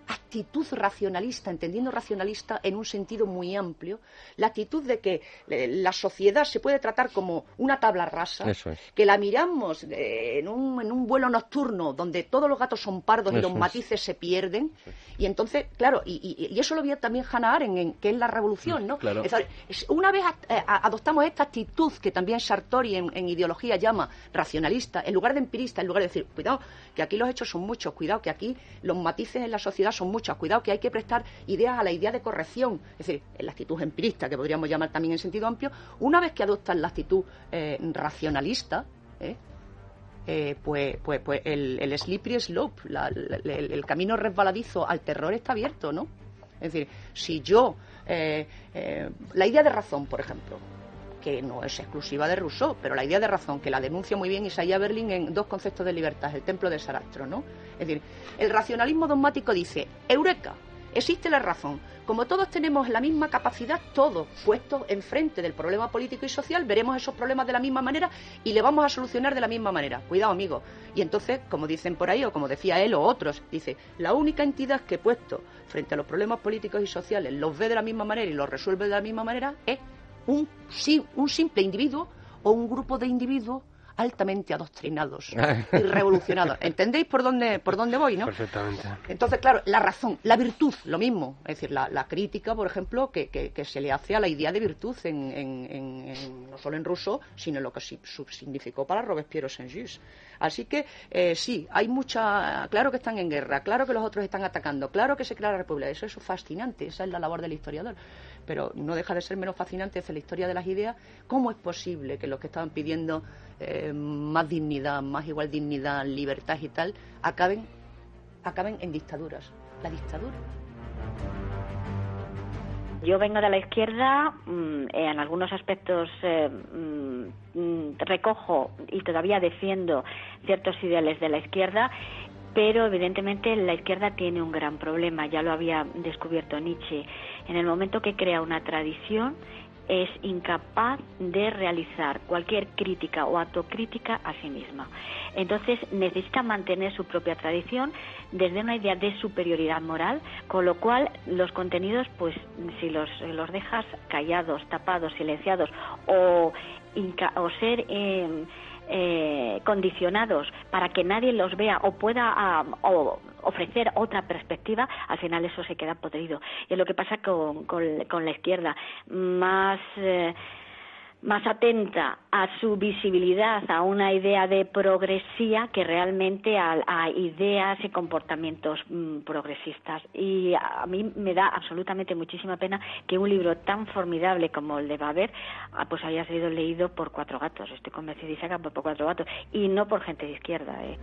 S9: actitud racionalista, entendiendo racionalista en un sentido muy amplio, la actitud de que eh, la sociedad se puede tratar como una tabla rasa, que la miramos en, un, en, un, vuelo nocturno donde todos los gatos son pardos y los matices se pierden, y entonces, claro, y, eso lo vio también Hannah Arendt, en, que es la revolución, ¿no? una vez eh, adoptamos esta actitud que también Sartori en, en ideología llama racionalista, en lugar de empirista, en lugar de decir, cuidado, que aquí los hechos son muchos, cuidado, cuidado que aquí los matices en la sociedad son muchos, cuidado que hay que prestar ideas a la idea de corrección, es decir, en la actitud empirista, que podríamos llamar también en sentido amplio, una vez que adoptan la actitud eh, racionalista, ¿eh? Eh, pues, pues, pues el, el slippery slope, el, camino resbaladizo al terror está abierto, ¿no? Es decir, si yo, la idea de razón, por ejemplo, que no es exclusiva de Rousseau, pero la idea de razón, que la denuncia muy bien Isaiah Berlin en dos conceptos de libertad, el templo de Sarastro, ¿no? Es decir, el racionalismo dogmático dice, Eureka, existe la razón. Como todos tenemos la misma capacidad, todos puestos enfrente del problema político y social, veremos esos problemas de la misma manera y le vamos a solucionar de la misma manera. Cuidado, amigos. Y entonces, como dicen por ahí, o como decía él o otros, dice, la única entidad que puesto frente a los problemas políticos y sociales los ve de la misma manera y los resuelve de la misma manera es un, un simple individuo o un grupo de individuos altamente adoctrinados [laughs] y revolucionados. ¿Entendéis por dónde, por dónde voy, no?
S7: Perfectamente.
S9: Entonces, claro, la razón, la virtud, lo mismo. Es decir, la, crítica, por ejemplo, que, que, se le hace a la idea de virtud, en, en, no solo en ruso, sino en lo que significó para Robespierre o Saint-Just. Así que eh, sí, hay mucha. Claro que están en guerra, claro que los otros están atacando, claro que se crea la República. Eso es fascinante, esa es la labor del historiador. Pero no deja de ser menos fascinante desde la historia de las ideas. ¿Cómo es posible que los que estaban pidiendo eh, más dignidad, más igual dignidad, libertad y tal, acaben, acaben en dictaduras? La dictadura.
S11: Yo vengo de la izquierda, mm, en algunos aspectos eh, mm, recojo y todavía defiendo ciertos ideales de la izquierda, pero evidentemente la izquierda tiene un gran problema, ya lo había descubierto Nietzsche. En el momento que crea una tradición, es incapaz de realizar cualquier crítica o autocrítica a sí misma. Entonces necesita mantener su propia tradición desde una idea de superioridad moral, con lo cual los contenidos, pues si los, los dejas callados, tapados, silenciados o, o ser... Eh, eh, condicionados para que nadie los vea o pueda ah, ofrecer otra perspectiva, al final eso se queda podrido. Y es lo que pasa con, con, la izquierda. Más. Eh, más atenta a su visibilidad, a una idea de progresía que realmente a, ideas y comportamientos mm, progresistas. Y a, mí me da absolutamente muchísima pena que un libro tan formidable como el de Baber ah, pues haya sido leído por cuatro gatos. Estoy convencidísima por, por cuatro gatos y no por gente de izquierda. ¿eh?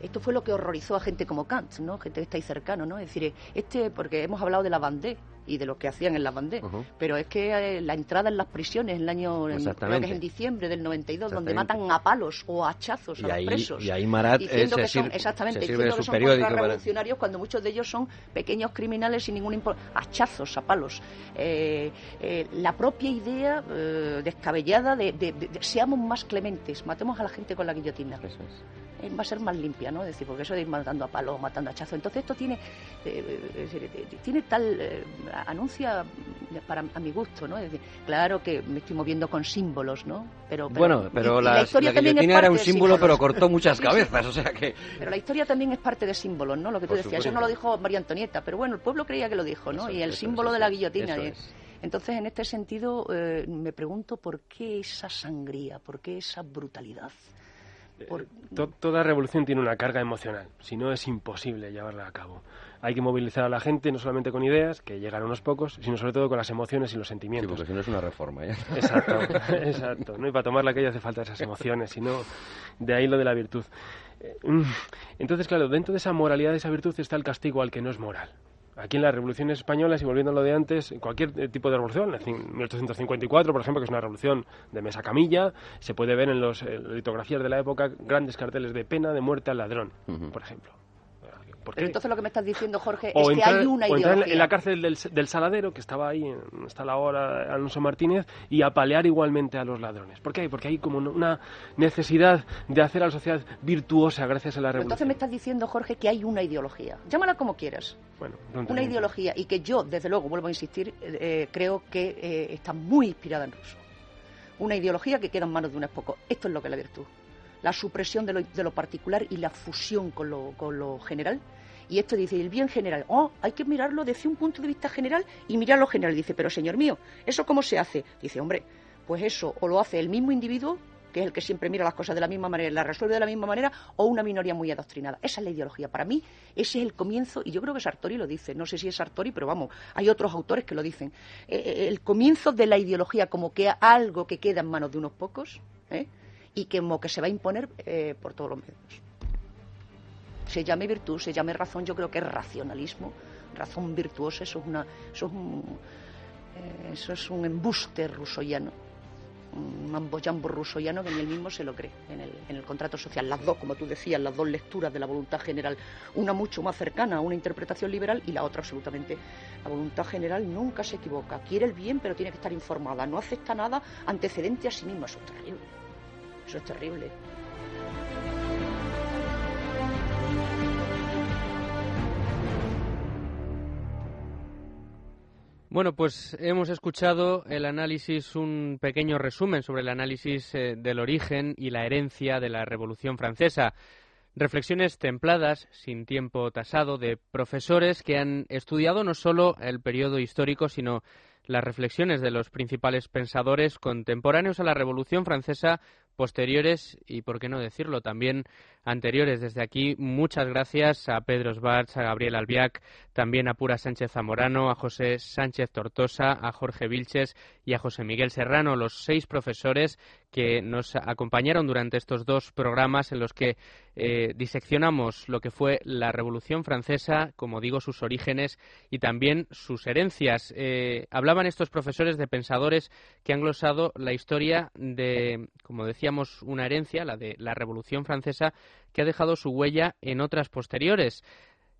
S9: Esto fue lo que horrorizó a gente como Kant, ¿no? Gente que está ahí cercano, ¿no? Es decir, este, porque hemos hablado de la bandé y de lo que hacían en la bandé, pero es que eh, la entrada en las prisiones en el año, creo que es en diciembre del 92, donde matan a palos o a hachazos a los presos.
S3: Y ahí Marat
S9: diciendo que son, exactamente, diciendo que son revolucionarios cuando muchos de ellos son pequeños criminales sin ningún hachazos a palos. Eh, eh, la propia idea descabellada de, seamos más clementes, matemos a la gente con la guillotina. Eso es va a ser más limpia, ¿no? Es decir, porque eso de ir matando a palo, matando a chazo. Entonces esto tiene, eh, tiene tal, eh, anuncia para a mi gusto, ¿no? Es decir, claro que me estoy moviendo con símbolos, ¿no?
S3: Pero, bueno, pero la, historia también era un símbolo, pero cortó muchas cabezas, o sea que...
S9: Pero la historia también es parte de símbolos, ¿no? Lo que tú decías, eso no lo dijo María Antonieta, pero bueno, el pueblo creía que lo dijo, ¿no? y el símbolo de la guillotina. Entonces, en este sentido, eh, me pregunto por qué esa sangría, por qué esa brutalidad.
S7: Toda revolución tiene una carga emocional, si no es imposible llevarla a cabo. hay que movilizar a la gente no solamente con ideas, que llegan a unos pocos, sino sobre todo con las emociones y los sentimientos.
S3: Sí, porque si no es una reforma, ¿eh? [laughs]
S7: Exacto, [laughs] exacto. ¿no? Y para tomarla aquello hace falta esas emociones, sino de ahí lo de la virtud. Eh, mm. Entonces, claro, dentro de esa moralidad, de esa virtud, está el castigo al que no es moral. Aquí en las revoluciones españolas, y volviendo a lo de antes, cualquier eh, tipo de revolución, en 1854, por ejemplo, que es una revolución de mesa camilla, se puede ver en las litografías de la época grandes carteles de pena de muerte al ladrón, por ejemplo.
S9: Pero entonces lo que me estás diciendo, Jorge, es que hay una ideología.
S7: en la cárcel del, del, Saladero, que estaba ahí, está la hora Alonso Martínez, y apalear igualmente a los ladrones. ¿Por qué? Porque hay como una necesidad de hacer a la sociedad virtuosa gracias a la revolución.
S9: entonces me estás diciendo, Jorge, que hay una ideología. Llámala como quieras.
S7: Bueno,
S9: una ideología y que yo, desde luego, vuelvo a insistir, eh, creo que eh, está muy inspirada en ruso. Una ideología que queda en manos de unos pocos. Esto es lo que es la virtud la supresión de lo, de lo, particular y la fusión con lo, con lo general. Y esto dice, el bien general, oh, hay que mirarlo desde un punto de vista general y mirarlo general. Dice, pero señor mío, ¿eso cómo se hace? Dice, hombre, pues eso o lo hace el mismo individuo, que es el que siempre mira las cosas de la misma manera las resuelve de la misma manera, o una minoría muy adoctrinada. Esa es la ideología. Para mí, ese es el comienzo, y yo creo que Sartori lo dice, no sé si es Sartori, pero vamos, hay otros autores que lo dicen. Eh, eh, el comienzo de la ideología como que algo que queda en manos de unos pocos, ¿eh? Y que como que se va a imponer eh, por todos los medios. Se llame virtud, se llame razón, yo creo que es racionalismo, razón virtuosa, eso es, una, eso es, un, eh, eso es un embuste rusoyano, un rusoyano que ni él mismo se lo cree en el, en el contrato social. Las dos, como tú decías, las dos lecturas de la voluntad general, una mucho más cercana a una interpretación liberal y la otra absolutamente. La voluntad general nunca se equivoca, quiere el bien pero tiene que estar informada, no acepta nada antecedente a sí misma, es terrible. Eso es terrible.
S2: Bueno, pues hemos escuchado el análisis, un pequeño resumen sobre el análisis eh, del origen y la herencia de la Revolución Francesa. Reflexiones templadas, sin tiempo tasado, de profesores que han estudiado no solo el periodo histórico, sino las reflexiones de los principales pensadores contemporáneos a la Revolución Francesa posteriores y, por qué no decirlo, también anteriores. Desde aquí, muchas gracias a Pedro Sbarz, a Gabriel Albiac, también a Pura Sánchez Zamorano, a José Sánchez Tortosa, a Jorge Vilches y a José Miguel Serrano, los seis profesores que nos acompañaron durante estos dos programas en los que eh, diseccionamos lo que fue la Revolución Francesa, como digo, sus orígenes y también sus herencias. Eh, hablaban estos profesores de pensadores que han glosado la historia de, como decíamos, una herencia, la de la Revolución Francesa, que ha dejado su huella en otras posteriores.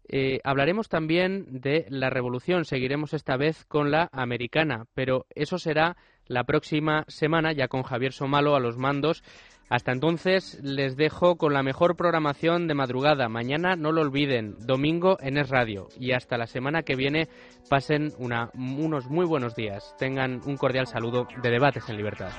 S2: Eh, hablaremos también de la revolución, seguiremos esta vez con la americana, pero eso será la próxima semana, ya con Javier Somalo a los mandos. Hasta entonces les dejo con la mejor programación de madrugada. Mañana no lo olviden, domingo en Es Radio. Y hasta la semana que viene pasen unos muy buenos días. Tengan un cordial saludo de Debates en Libertad.